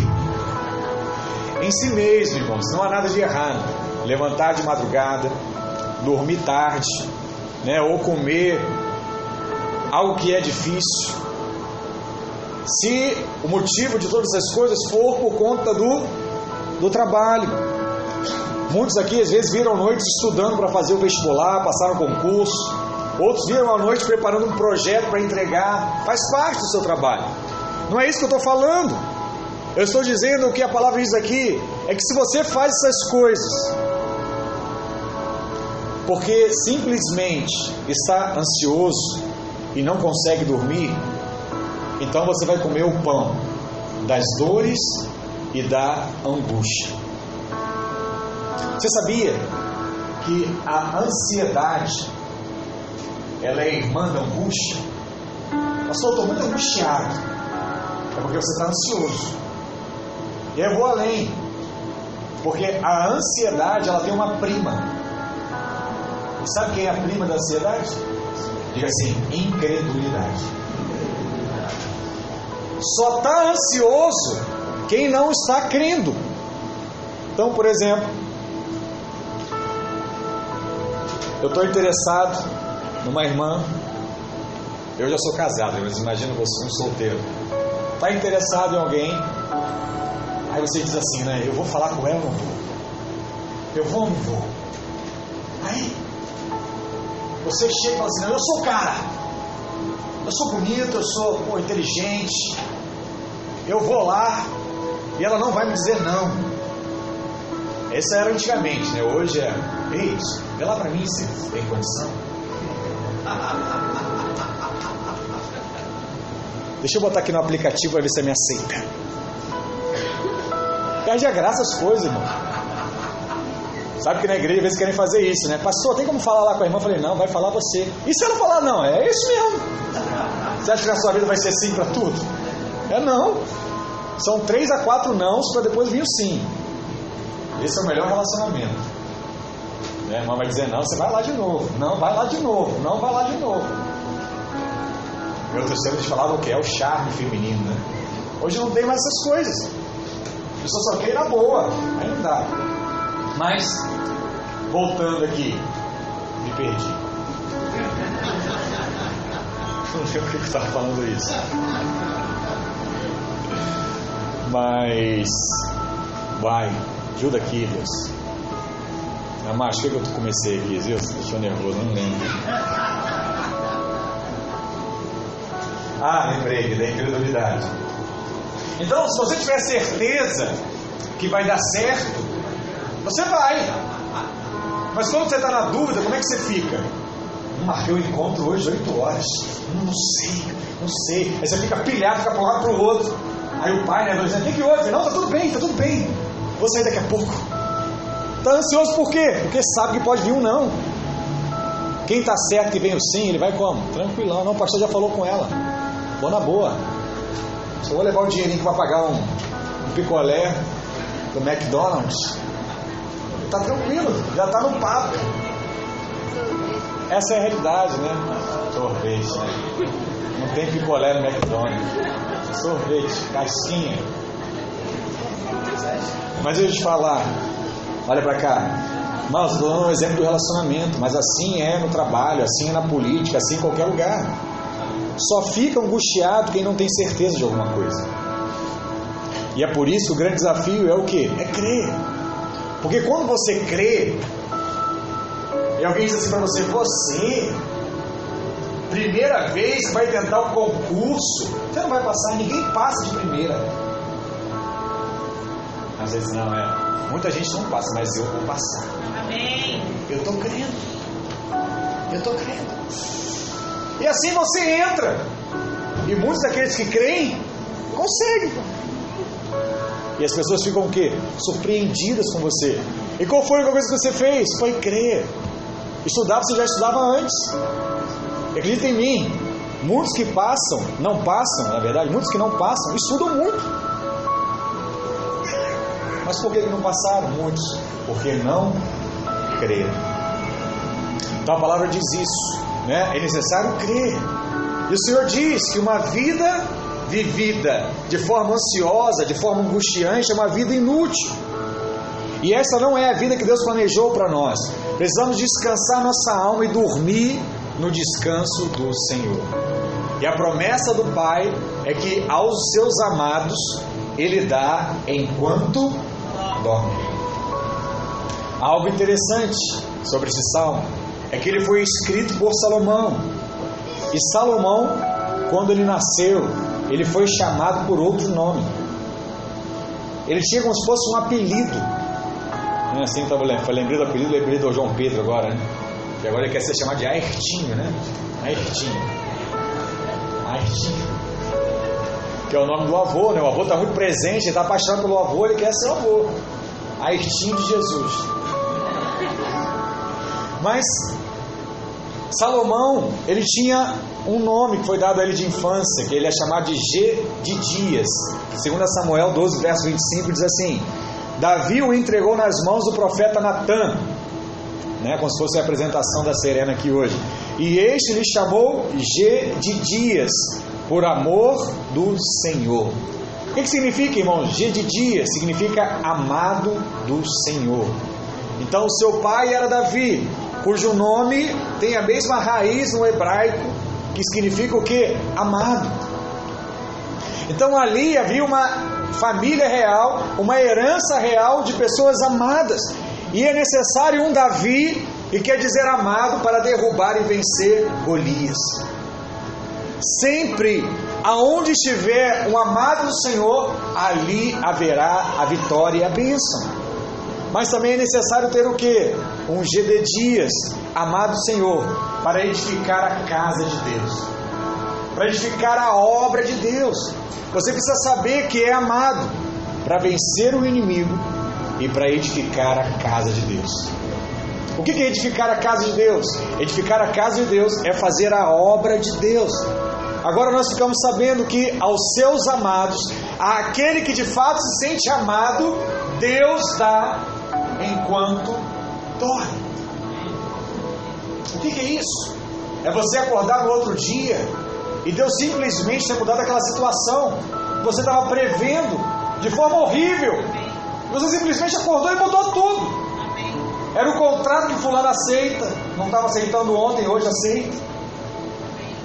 Em si mesmo, irmãos, não há nada de errado. Levantar de madrugada, dormir tarde, né, ou comer algo que é difícil. Se o motivo de todas essas coisas for por conta do, do trabalho. Muitos aqui às vezes viram noites estudando para fazer o vestibular, passaram concurso. Outros viram à noite preparando um projeto para entregar. Faz parte do seu trabalho. Não é isso que eu estou falando. Eu estou dizendo o que a palavra diz aqui é que se você faz essas coisas porque simplesmente está ansioso e não consegue dormir, então você vai comer o pão das dores e da angústia. Você sabia que a ansiedade ela é irmã da angústia? Pastor, eu estou muito angustiado. É porque você está ansioso. E eu vou além. Porque a ansiedade ela tem uma prima. Sabe quem é a prima da ansiedade? Diga assim, incredulidade. Só está ansioso quem não está crendo. Então, por exemplo, eu estou interessado numa irmã. Eu já sou casado, mas imagina você um solteiro. Está interessado em alguém. Aí você diz assim, né? Eu vou falar com ela ou não vou? Eu vou ou não vou? Aí você chega e fala assim, não, eu sou o cara. Eu sou bonito, eu sou pô, inteligente. Eu vou lá e ela não vai me dizer não. Essa era antigamente, né? Hoje é, ei, vê lá pra mim se tem condição. Deixa eu botar aqui no aplicativo para ver se me aceita. Perde a graça as coisas, irmão. Sabe que na igreja às vezes querem fazer isso, né? Pastor, tem como falar lá com a irmã? Eu falei, não, vai falar você. E se ela falar não? É isso mesmo. Você acha que a sua vida vai ser sim para tudo? É não. São três a quatro nãos para depois vir o sim. Esse é o melhor relacionamento. A irmã vai dizer, não, você vai lá de novo. Não, vai lá de novo. Não, vai lá de novo. Meu terceiro eles falavam o que? É o charme feminino, né? Hoje não tem mais essas coisas. A pessoa só quer ir na boa. Aí não dá. Mas, voltando aqui, me perdi. Não sei por que eu estava falando isso. Mas, vai, ajuda aqui, Deus. Amar, acho que eu comecei aqui, viu? Deixou nervoso, não lembro. Ah, lembrei, da incredulidade. Então, se você tiver certeza que vai dar certo, você vai. Mas quando você está na dúvida, como é que você fica? Marquei o encontro hoje, 8 horas. Não sei, não sei. Aí você fica pilhado, fica para um lado para o outro. Aí o pai, né, vai dizendo, o que, que houve? Não, tá tudo bem, tá tudo bem. Vou sair daqui a pouco. Está ansioso por quê? Porque sabe que pode vir um não. Quem está certo que vem o sim, ele vai como? Tranquilão. Não, o pastor já falou com ela. Vou na boa. Só vou levar o dinheirinho vai pagar um, um picolé do McDonald's. Tá tranquilo, já tá no papo. Essa é a realidade, né? Sorvete? Não tem picolé no McDonald's. Sorvete, casquinha. Mas eu te falar, olha pra cá. Estou dando um exemplo do relacionamento, mas assim é no trabalho, assim é na política, assim em qualquer lugar. Só fica angustiado quem não tem certeza de alguma coisa. E é por isso que o grande desafio é o que? É crer. Porque quando você crê, e alguém diz assim para você, você, primeira vez vai tentar um concurso, você não vai passar, ninguém passa de primeira. Às vezes não, é. Muita gente não passa, mas eu vou passar. Amém. Eu estou crendo. Eu estou crendo. E assim você entra. E muitos daqueles que creem conseguem. E as pessoas ficam o quê? Surpreendidas com você. E qual foi a coisa que você fez? Foi crer. Estudar você já estudava antes. Acredita em mim. Muitos que passam, não passam, na verdade, muitos que não passam, estudam muito. Mas por que não passaram? Muitos. Porque não creram. Então a palavra diz isso. Né? É necessário crer. E o Senhor diz que uma vida vivida de forma ansiosa, de forma angustiante, é uma vida inútil. E essa não é a vida que Deus planejou para nós. Precisamos descansar nossa alma e dormir no descanso do Senhor. E a promessa do Pai é que aos seus amados Ele dá enquanto dorme. Algo interessante sobre esse salmo é que ele foi escrito por Salomão. E Salomão, quando ele nasceu, ele foi chamado por outro nome. Ele tinha como se fosse um apelido. Não é assim que eu lembrei do apelido, lembrei do João Pedro agora, né? E agora ele quer ser chamado de Aertinho, né? Aertinho. Aertinho. Que é o nome do avô, né? O avô está muito presente, está apaixonado pelo avô, ele quer ser o avô. Aertinho de Jesus. Mas Salomão, ele tinha um nome que foi dado a ele de infância, que ele é chamado de G de Dias. Segundo Samuel 12, verso 25, diz assim: Davi o entregou nas mãos do profeta Natã, né, como se fosse a apresentação da Serena aqui hoje. E este lhe chamou G de Dias, por amor do Senhor. O que, significa, irmão? G de Dias significa amado do Senhor. Então, seu pai era Davi, cujo nome tem a mesma raiz no hebraico, que significa o que? Amado. Então ali havia uma família real, uma herança real de pessoas amadas. E é necessário um Davi, que quer dizer amado, para derrubar e vencer Golias. Sempre aonde estiver um amado do Senhor, ali haverá a vitória e a bênção. Mas também é necessário ter o que? Um GD Dias, amado Senhor, para edificar a casa de Deus, para edificar a obra de Deus. Você precisa saber que é amado para vencer o inimigo e para edificar a casa de Deus. O que é edificar a casa de Deus? Edificar a casa de Deus é fazer a obra de Deus. Agora nós ficamos sabendo que aos seus amados, àquele que de fato se sente amado, Deus dá enquanto dorme. O que, que, é isso? É você acordar no outro dia e Deus simplesmente ter mudado aquela situação que você estava prevendo de forma horrível. Você simplesmente acordou e mudou tudo. Era o contrato que fulano aceita, não estava aceitando ontem, hoje aceita.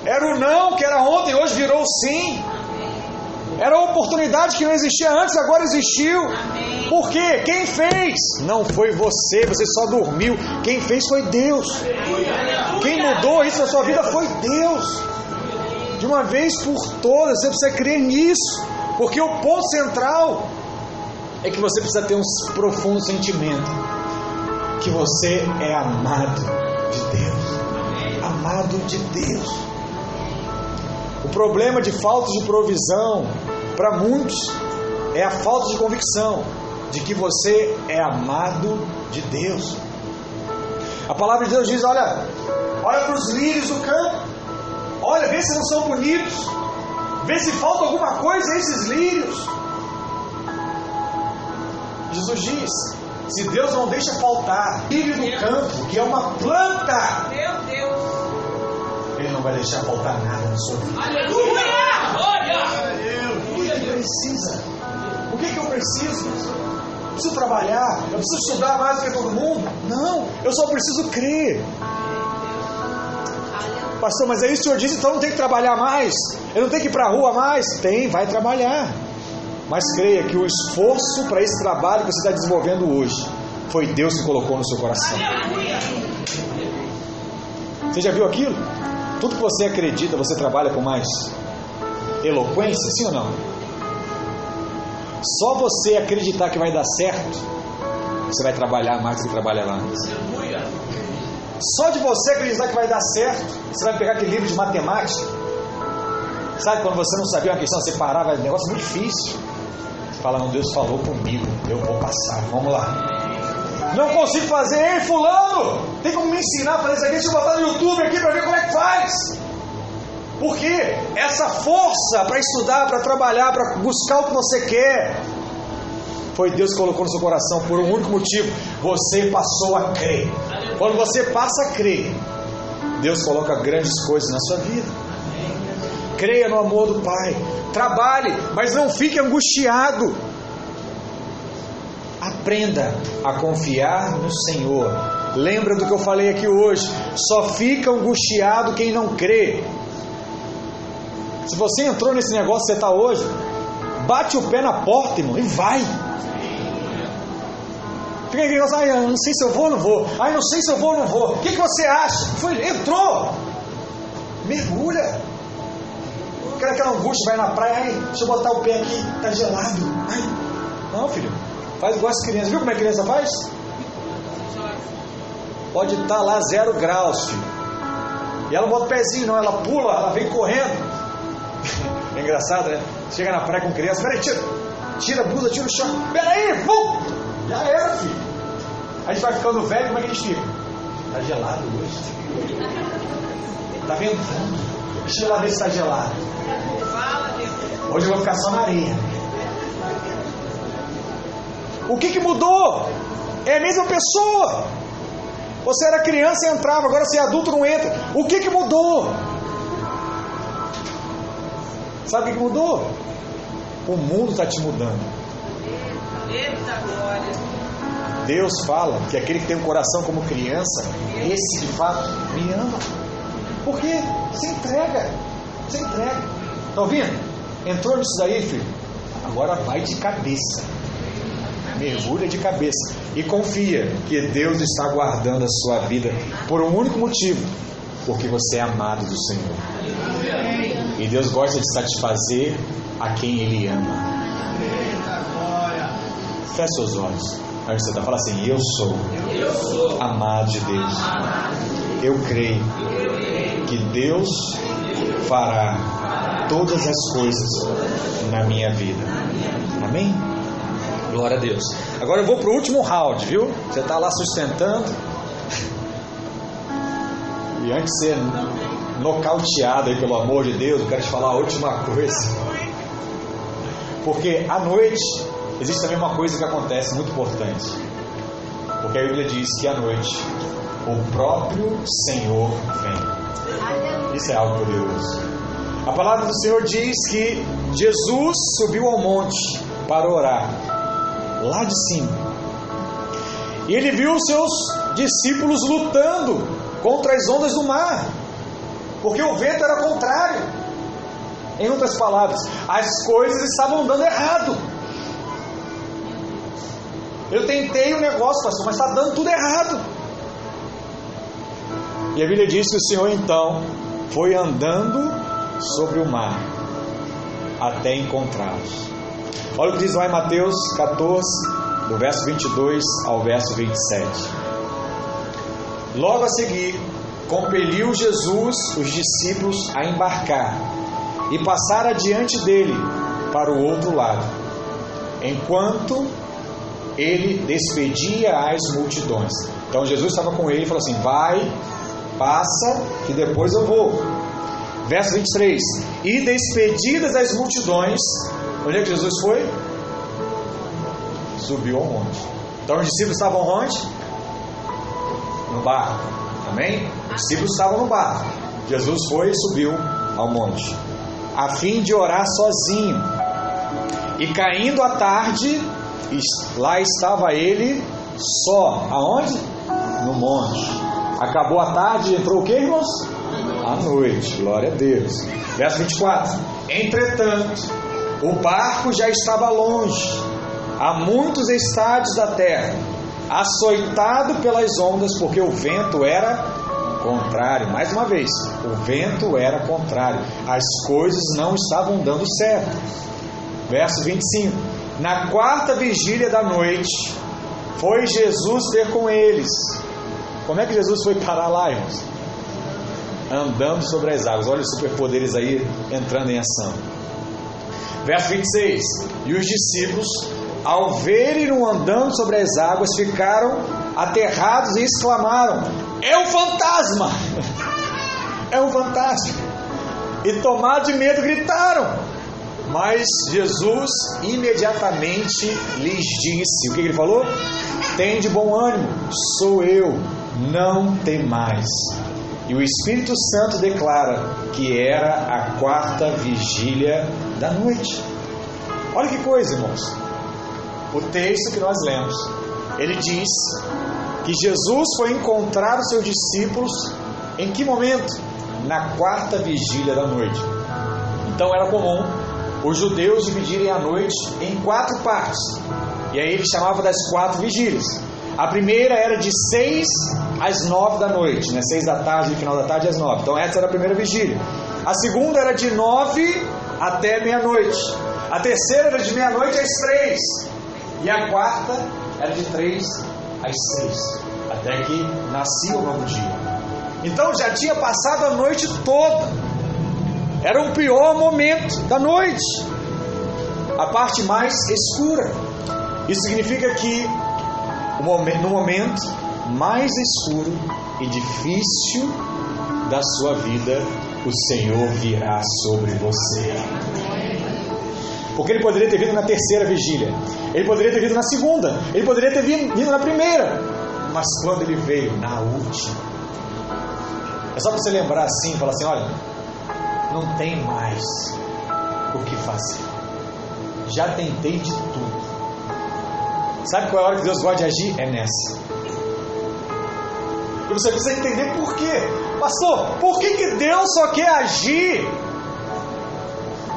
Era o não que era ontem, hoje virou o sim. Era a oportunidade que não existia antes, agora existiu. Por quê? Quem fez? Não foi você, você só dormiu. Quem fez foi Deus. Quem mudou isso na sua vida foi Deus. De uma vez por todas, você precisa crer nisso. Porque o ponto central é que você precisa ter um profundo sentimento que você é amado de Deus. Amado de Deus. Problema de falta de provisão para muitos é a falta de convicção de que você é amado de Deus. A palavra de Deus diz: olha, olha para os lírios do campo, olha, vê se não são bonitos, vê se falta alguma coisa a esses lírios. Jesus diz: se Deus não deixa faltar lírio do campo, que é uma planta, Meu Deus. Ele não vai deixar faltar nada na sua vida. Aleluia! Glória! O que, que precisa? O que, que eu preciso? Eu preciso trabalhar? Eu preciso estudar mais do que todo mundo? Não, eu só preciso crer. Pastor, mas é isso que o senhor disse, então não tem que trabalhar mais? Eu não tenho que ir para a rua mais? Tem, vai trabalhar. Mas creia que o esforço para esse trabalho que você está desenvolvendo hoje foi Deus que colocou no seu coração. Você já viu aquilo? Tudo que você acredita, você trabalha com mais eloquência, sim ou não? Só você acreditar que vai dar certo, você vai trabalhar mais do que trabalhava antes. Só de você acreditar que vai dar certo, você vai pegar aquele livro de matemática. Sabe quando você não sabia uma questão, você parava, é um negócio muito difícil. Você fala, não, Deus falou comigo, eu vou passar, vamos lá. Não consigo fazer, ei fulano, tem como me ensinar a fazer isso aqui? Deixa eu botar no YouTube aqui para ver como é que faz. Porque essa força para estudar, para trabalhar, para buscar o que você quer, foi Deus que colocou no seu coração por um único motivo: você passou a crer. Quando você passa a crer, Deus coloca grandes coisas na sua vida. Creia no amor do Pai. Trabalhe, mas não fique angustiado. Aprenda a confiar no Senhor. Lembra do que eu falei aqui hoje? Só fica angustiado quem não crê. Se você entrou nesse negócio que você está hoje, bate o pé na porta, irmão, e vai. Fica aquele negócio, ah, não sei se eu vou ou não vou. Ah, não sei se eu vou ou não vou. O que, que você acha? Foi, entrou. Mergulha. Aquela, aquela angústia, vai na praia, ai, deixa eu botar o pé aqui, tá gelado. Ai. Não, filho, faz igual as crianças. Viu como é que a criança faz? Pode estar lá zero graus, filho. E ela bota o pezinho, não, ela pula, ela vem correndo. É engraçado, né? Chega na praia com criança, peraí, tira, tira a blusa, tira o chão, peraí, vum! Já era, filho. A gente vai ficando velho, como é que a gente fica? Tá gelado hoje. Tá ventando. Deixa eu lá ver se tá gelado. Hoje eu vou ficar só na areia. O que, que mudou? É a mesma pessoa. Você era criança e entrava, agora você é adulto não entra. O que, que mudou? Sabe o que mudou? O mundo está te mudando. Deus fala que aquele que tem um coração como criança, esse de fato me ama. Por quê? Se entrega. Se entrega. Está ouvindo? Entrou nisso daí, filho? Agora vai de cabeça. Mergulha de cabeça. E confia que Deus está guardando a sua vida por um único motivo: porque você é amado do Senhor. E Deus gosta de satisfazer a quem Ele ama. Feche seus olhos. Aí você está falando assim: Eu sou amado de Deus. Eu creio que Deus fará todas as coisas na minha vida. Amém? Glória a Deus. Agora eu vou para o último round, viu? Você está lá sustentando. E antes de ser nocauteado aí pelo amor de Deus, eu quero te falar a última coisa. Porque à noite existe também uma coisa que acontece muito importante. Porque a Bíblia diz que à noite o próprio Senhor vem. Isso é algo poderoso. A palavra do Senhor diz que Jesus subiu ao monte para orar, lá de cima. E ele viu os seus discípulos lutando contra as ondas do mar, porque o vento era contrário. Em outras palavras, as coisas estavam dando errado. Eu tentei o um negócio, pastor, mas está dando tudo errado. E a Bíblia diz que o Senhor então foi andando sobre o mar até encontrá-los. Olha o que diz lá em Mateus 14, do verso 22 ao verso 27. Logo a seguir, compeliu Jesus os discípulos a embarcar e passar adiante dele para o outro lado, enquanto ele despedia as multidões. Então Jesus estava com ele e falou assim: Vai, passa, que depois eu vou. Verso 23: E despedidas as multidões, onde é que Jesus foi? Subiu ao monte. Então os discípulos estavam onde? No barco. Amém? Os discípulos estavam no barco. Jesus foi e subiu ao monte, a fim de orar sozinho. E caindo a tarde, lá estava ele só. Aonde? No monte. Acabou a tarde, entrou o que, irmãos? À noite. Glória a Deus. Verso 24. Entretanto, o barco já estava longe, a muitos estádios da terra, açoitado pelas ondas, porque o vento era contrário. Mais uma vez, o vento era contrário. As coisas não estavam dando certo. Verso 25: Na quarta vigília da noite, foi Jesus ter com eles. Como é que Jesus foi parar lá, irmãos? Andando sobre as águas. Olha os superpoderes aí entrando em ação. Verso 26. E os discípulos, ao verem-no andando sobre as águas, ficaram aterrados e exclamaram: É um fantasma! É um fantasma! E tomados de medo, gritaram. Mas Jesus imediatamente lhes disse: O que ele falou? Tem de bom ânimo, sou eu, não tem mais. E o Espírito Santo declara que era a quarta vigília da noite. Olha que coisa, irmãos. O texto que nós lemos, ele diz que Jesus foi encontrar os seus discípulos em que momento? Na quarta vigília da noite. Então era comum os judeus dividirem a noite em quatro partes. E aí ele chamava das quatro vigílias. A primeira era de seis às nove da noite, né? seis da tarde, final da tarde às nove. Então essa era a primeira vigília. A segunda era de nove até meia-noite. A terceira era de meia-noite às três. E a quarta era de três às seis. Até que nascia o novo dia. Então já tinha passado a noite toda. Era o pior momento da noite. A parte mais escura. Isso significa que no momento mais escuro e difícil da sua vida, o Senhor virá sobre você. Porque ele poderia ter vindo na terceira vigília, ele poderia ter vindo na segunda, ele poderia ter vindo na primeira, mas quando ele veio na última, é só você lembrar assim, falar assim: olha, não tem mais o que fazer, já tentei de tudo. Sabe qual é a hora que Deus gosta de agir? É nessa. E você precisa entender por quê. Pastor, por que, que Deus só quer agir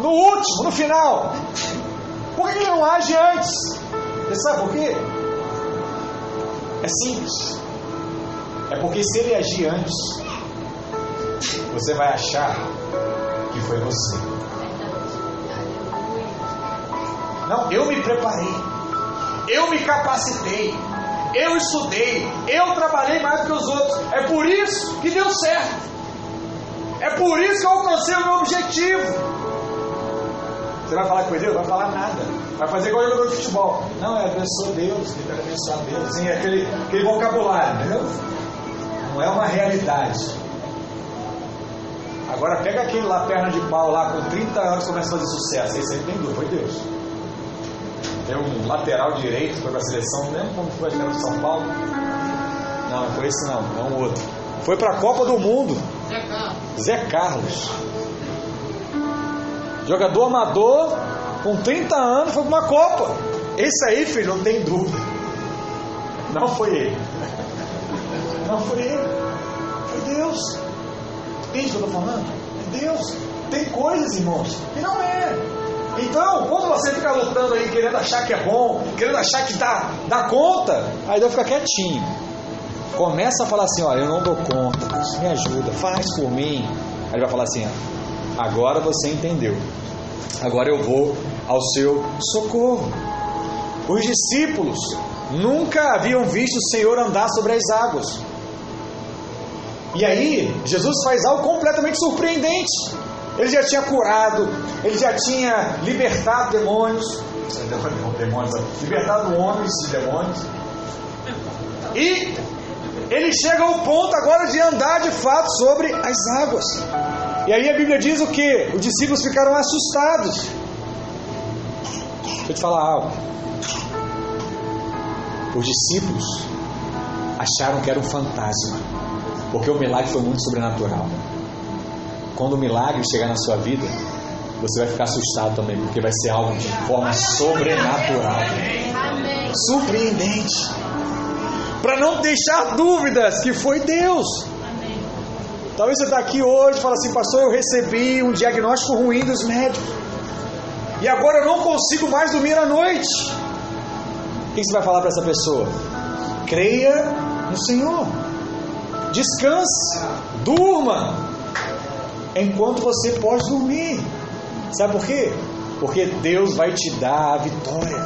no último, no final? Por que ele não age antes? Você sabe por quê? É simples. É porque se ele agir antes, você vai achar que foi você. Não, eu me preparei eu me capacitei, eu estudei, eu trabalhei mais que os outros. É por isso que deu certo. É por isso que eu alcancei o meu objetivo. Você vai falar que foi Deus? Vai falar nada. Vai fazer igual jogador de futebol. Não, é abençoa Deus, que quer abençoar Deus. Assim, é aquele, aquele vocabulário, entendeu? Não é uma realidade. Agora pega aquele lá, perna de pau lá, com 30 anos começa a fazer sucesso. Aí tem dúvida, foi Deus. Tem um lateral direito foi para a seleção, não lembro como foi, a de São Paulo. Não, não foi esse não, é um outro. Foi para a Copa do Mundo. Zé Carlos. Zé Carlos. Jogador amador, com 30 anos, foi para uma Copa. Esse aí, filho, não tem dúvida. Não foi ele. Não foi ele. Foi Deus. Entende o que eu estou falando? É Deus. Tem coisas, irmãos, que não é. Então, quando você fica lutando aí, querendo achar que é bom, querendo achar que dá, dá conta, aí Deus fica quietinho. Começa a falar assim: olha, eu não dou conta, me ajuda, faz por mim. Aí ele vai falar assim: agora você entendeu, agora eu vou ao seu socorro. Os discípulos nunca haviam visto o Senhor andar sobre as águas. E aí, Jesus faz algo completamente surpreendente. Ele já tinha curado, ele já tinha libertado demônios, demônios libertado homens de demônios. E ele chega ao ponto agora de andar de fato sobre as águas. E aí a Bíblia diz o que? Os discípulos ficaram assustados. Deixa eu te falar algo. Os discípulos acharam que era um fantasma, porque o milagre foi muito sobrenatural. Quando o milagre chegar na sua vida, você vai ficar assustado também, porque vai ser algo de forma sobrenatural, surpreendente, para não deixar dúvidas que foi Deus. Talvez você está aqui hoje e fala assim, pastor, eu recebi um diagnóstico ruim dos médicos. E agora eu não consigo mais dormir à noite. O que você vai falar para essa pessoa? Creia no Senhor. Descanse. Durma enquanto você pode dormir. Sabe por quê? Porque Deus vai te dar a vitória.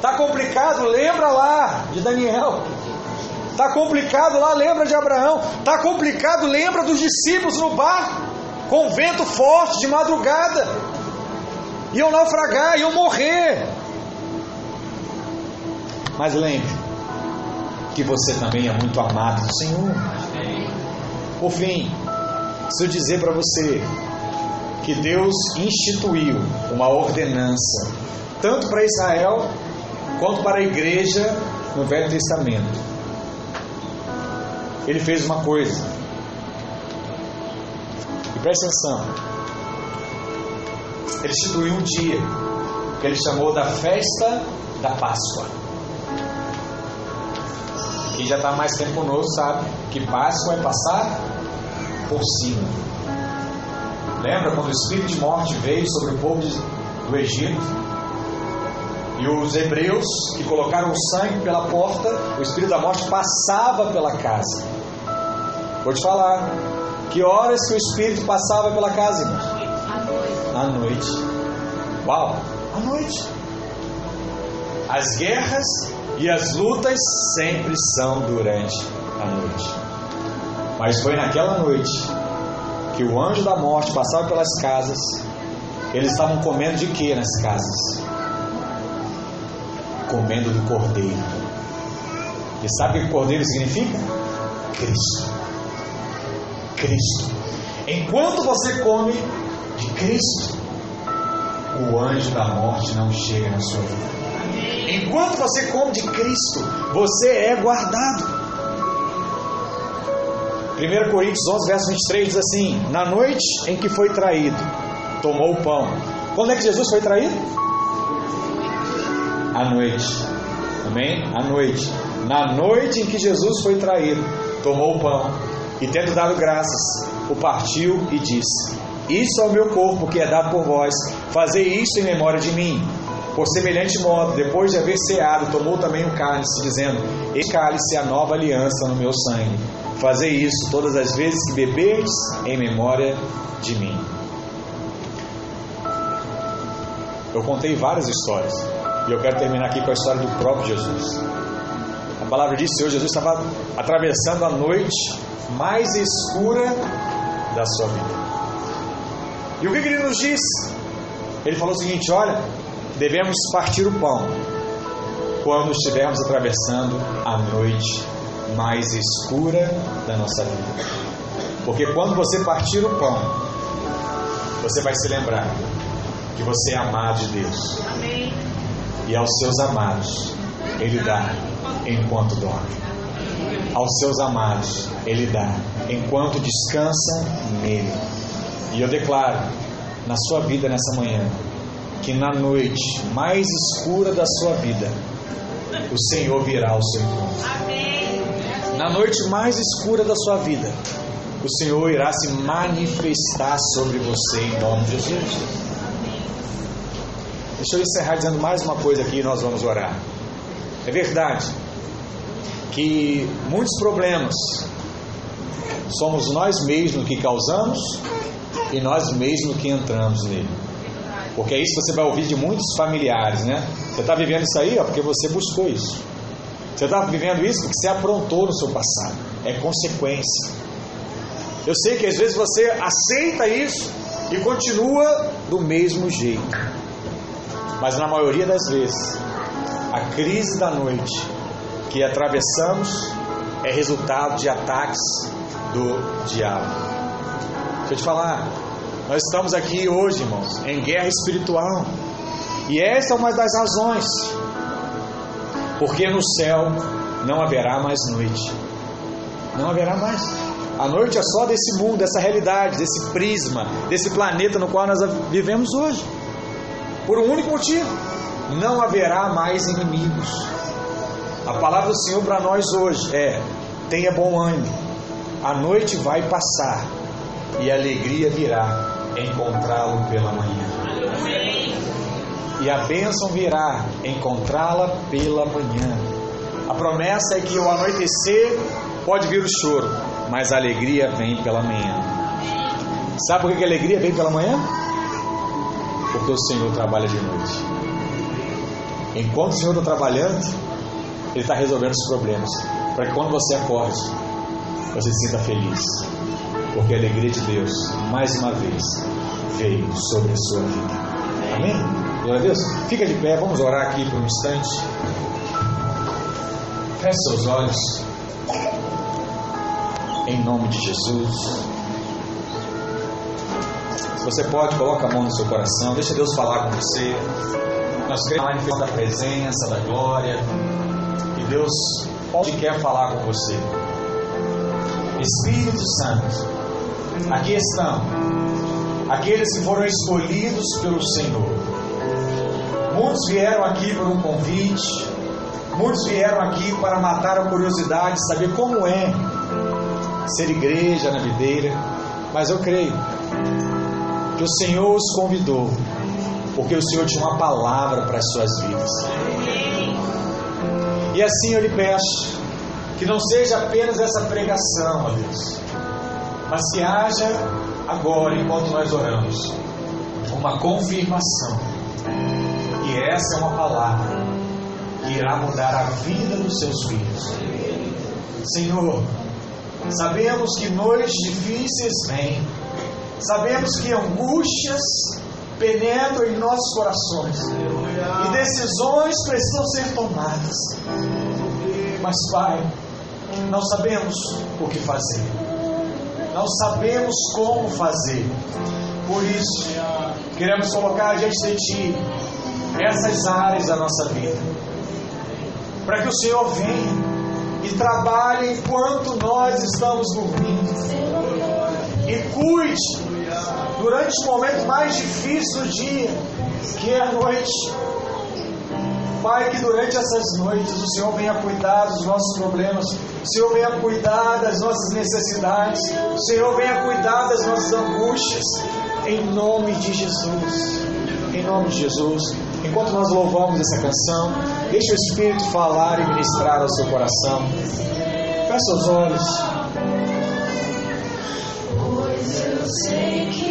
Tá complicado? Lembra lá de Daniel. Tá complicado lá? Lembra de Abraão. Tá complicado? Lembra dos discípulos no barco, com vento forte de madrugada. Iam naufragar, iam morrer. Mas lembre que você também é muito amado do Senhor. Por fim, preciso dizer para você que Deus instituiu uma ordenança, tanto para Israel quanto para a igreja no Velho Testamento. Ele fez uma coisa, e preste atenção: ele instituiu um dia que ele chamou da festa da Páscoa. Quem já está mais tempo conosco sabe que Páscoa é passar por cima. Lembra quando o espírito de morte veio sobre o povo do Egito? E os hebreus que colocaram o sangue pela porta, o espírito da morte passava pela casa. Vou te falar, que horas que o espírito passava pela casa, irmãos? À noite. Uau, à noite. As guerras e as lutas sempre são durante a noite. Mas foi naquela noite que o anjo da morte passava pelas casas. Eles estavam comendo de que nas casas? Comendo do cordeiro. E sabe o que cordeiro significa? Cristo. Cristo. Enquanto você come de Cristo, o anjo da morte não chega na sua vida. Enquanto você come de Cristo, você é guardado. 1 Coríntios 11, verso 23 diz assim: Na noite em que foi traído, tomou o pão. Quando é que Jesus foi traído? À noite. Amém? À noite. Na noite em que Jesus foi traído, tomou o pão e, tendo dado graças, o partiu e disse: Isso é o meu corpo que é dado por vós, fazei isto em memória de mim. Por semelhante modo, depois de haver ceado, tomou também o cálice, dizendo: Este cálice é a nova aliança no meu sangue. Fazei isso todas as vezes que beberdes em memória de mim. Eu contei várias histórias e eu quero terminar aqui com a história do próprio Jesus. A palavra diz Senhor Jesus estava atravessando a noite mais escura da sua vida. E o que ele nos diz? Ele falou o seguinte: olha, devemos partir o pão quando estivermos atravessando a noite mais escura da nossa vida. Porque quando você partir o pão, você vai se lembrar que você é amado de Deus. Amém. E aos seus amados, Ele dá enquanto dorme. Aos seus amados, Ele dá enquanto descansa nele. E eu declaro na sua vida nessa manhã que na noite mais escura da sua vida, o Senhor virá ao seu encontro. Amém. Na noite mais escura da sua vida, o Senhor irá se manifestar sobre você em nome de Jesus. Deixa eu encerrar dizendo mais uma coisa aqui e nós vamos orar. É verdade que muitos problemas somos nós mesmos que causamos e nós mesmos que entramos nele. Porque é isso que você vai ouvir de muitos familiares, né? Você está vivendo isso aí ó, porque você buscou isso. Você está vivendo isso porque você aprontou no seu passado. É consequência. Eu sei que às vezes você aceita isso e continua do mesmo jeito. Mas na maioria das vezes, a crise da noite que atravessamos é resultado de ataques do diabo. Deixa eu te falar, nós estamos aqui hoje, irmãos, em guerra espiritual. E essa é uma das razões. Porque no céu não haverá mais noite. Não haverá mais. A noite é só desse mundo, dessa realidade, desse prisma, desse planeta no qual nós vivemos hoje. Por um único motivo: não haverá mais inimigos. A palavra do Senhor para nós hoje é: tenha bom ânimo, a noite vai passar e a alegria virá encontrá-lo pela manhã. E a bênção virá encontrá-la pela manhã. A promessa é que ao anoitecer pode vir o choro, mas a alegria vem pela manhã. Sabe por que a alegria vem pela manhã? Porque o Senhor trabalha de noite. Enquanto o Senhor está trabalhando, Ele está resolvendo os problemas. Para que quando você acorde, você se sinta feliz. Porque a alegria de Deus, mais uma vez, veio sobre a sua vida. Amém? Glória a Deus. Fica de pé, vamos orar aqui por um instante. Feche seus olhos. Em nome de Jesus. Se você pode, coloca a mão no seu coração. Deixa Deus falar com você. Nós queremos a da presença, da glória. E Deus pode quer falar com você. Espírito Santo, aqui estão aqueles que foram escolhidos pelo Senhor. Muitos vieram aqui por um convite, muitos vieram aqui para matar a curiosidade, saber como é ser igreja na videira, mas eu creio que o Senhor os convidou, porque o Senhor tinha uma palavra para as suas vidas. E assim eu lhe peço que não seja apenas essa pregação, ó Deus, mas que haja agora, enquanto nós oramos, uma confirmação que essa é uma palavra que irá mudar a vida dos seus filhos. Senhor, sabemos que noites difíceis vêm, sabemos que angústias penetram em nossos corações e decisões precisam ser tomadas. Mas, Pai, não sabemos o que fazer, não sabemos como fazer. Por isso, queremos colocar diante de Ti essas áreas da nossa vida, para que o Senhor venha e trabalhe enquanto nós estamos dormindo, e cuide durante os momentos mais difíceis do dia, que é a noite. Pai, que durante essas noites o Senhor venha cuidar dos nossos problemas, o Senhor venha cuidar das nossas necessidades, o Senhor venha cuidar das nossas angústias, em nome de Jesus. Em nome de Jesus. Enquanto nós louvamos essa canção, deixe o Espírito falar e ministrar ao seu coração. Feche os olhos. Pois eu sei que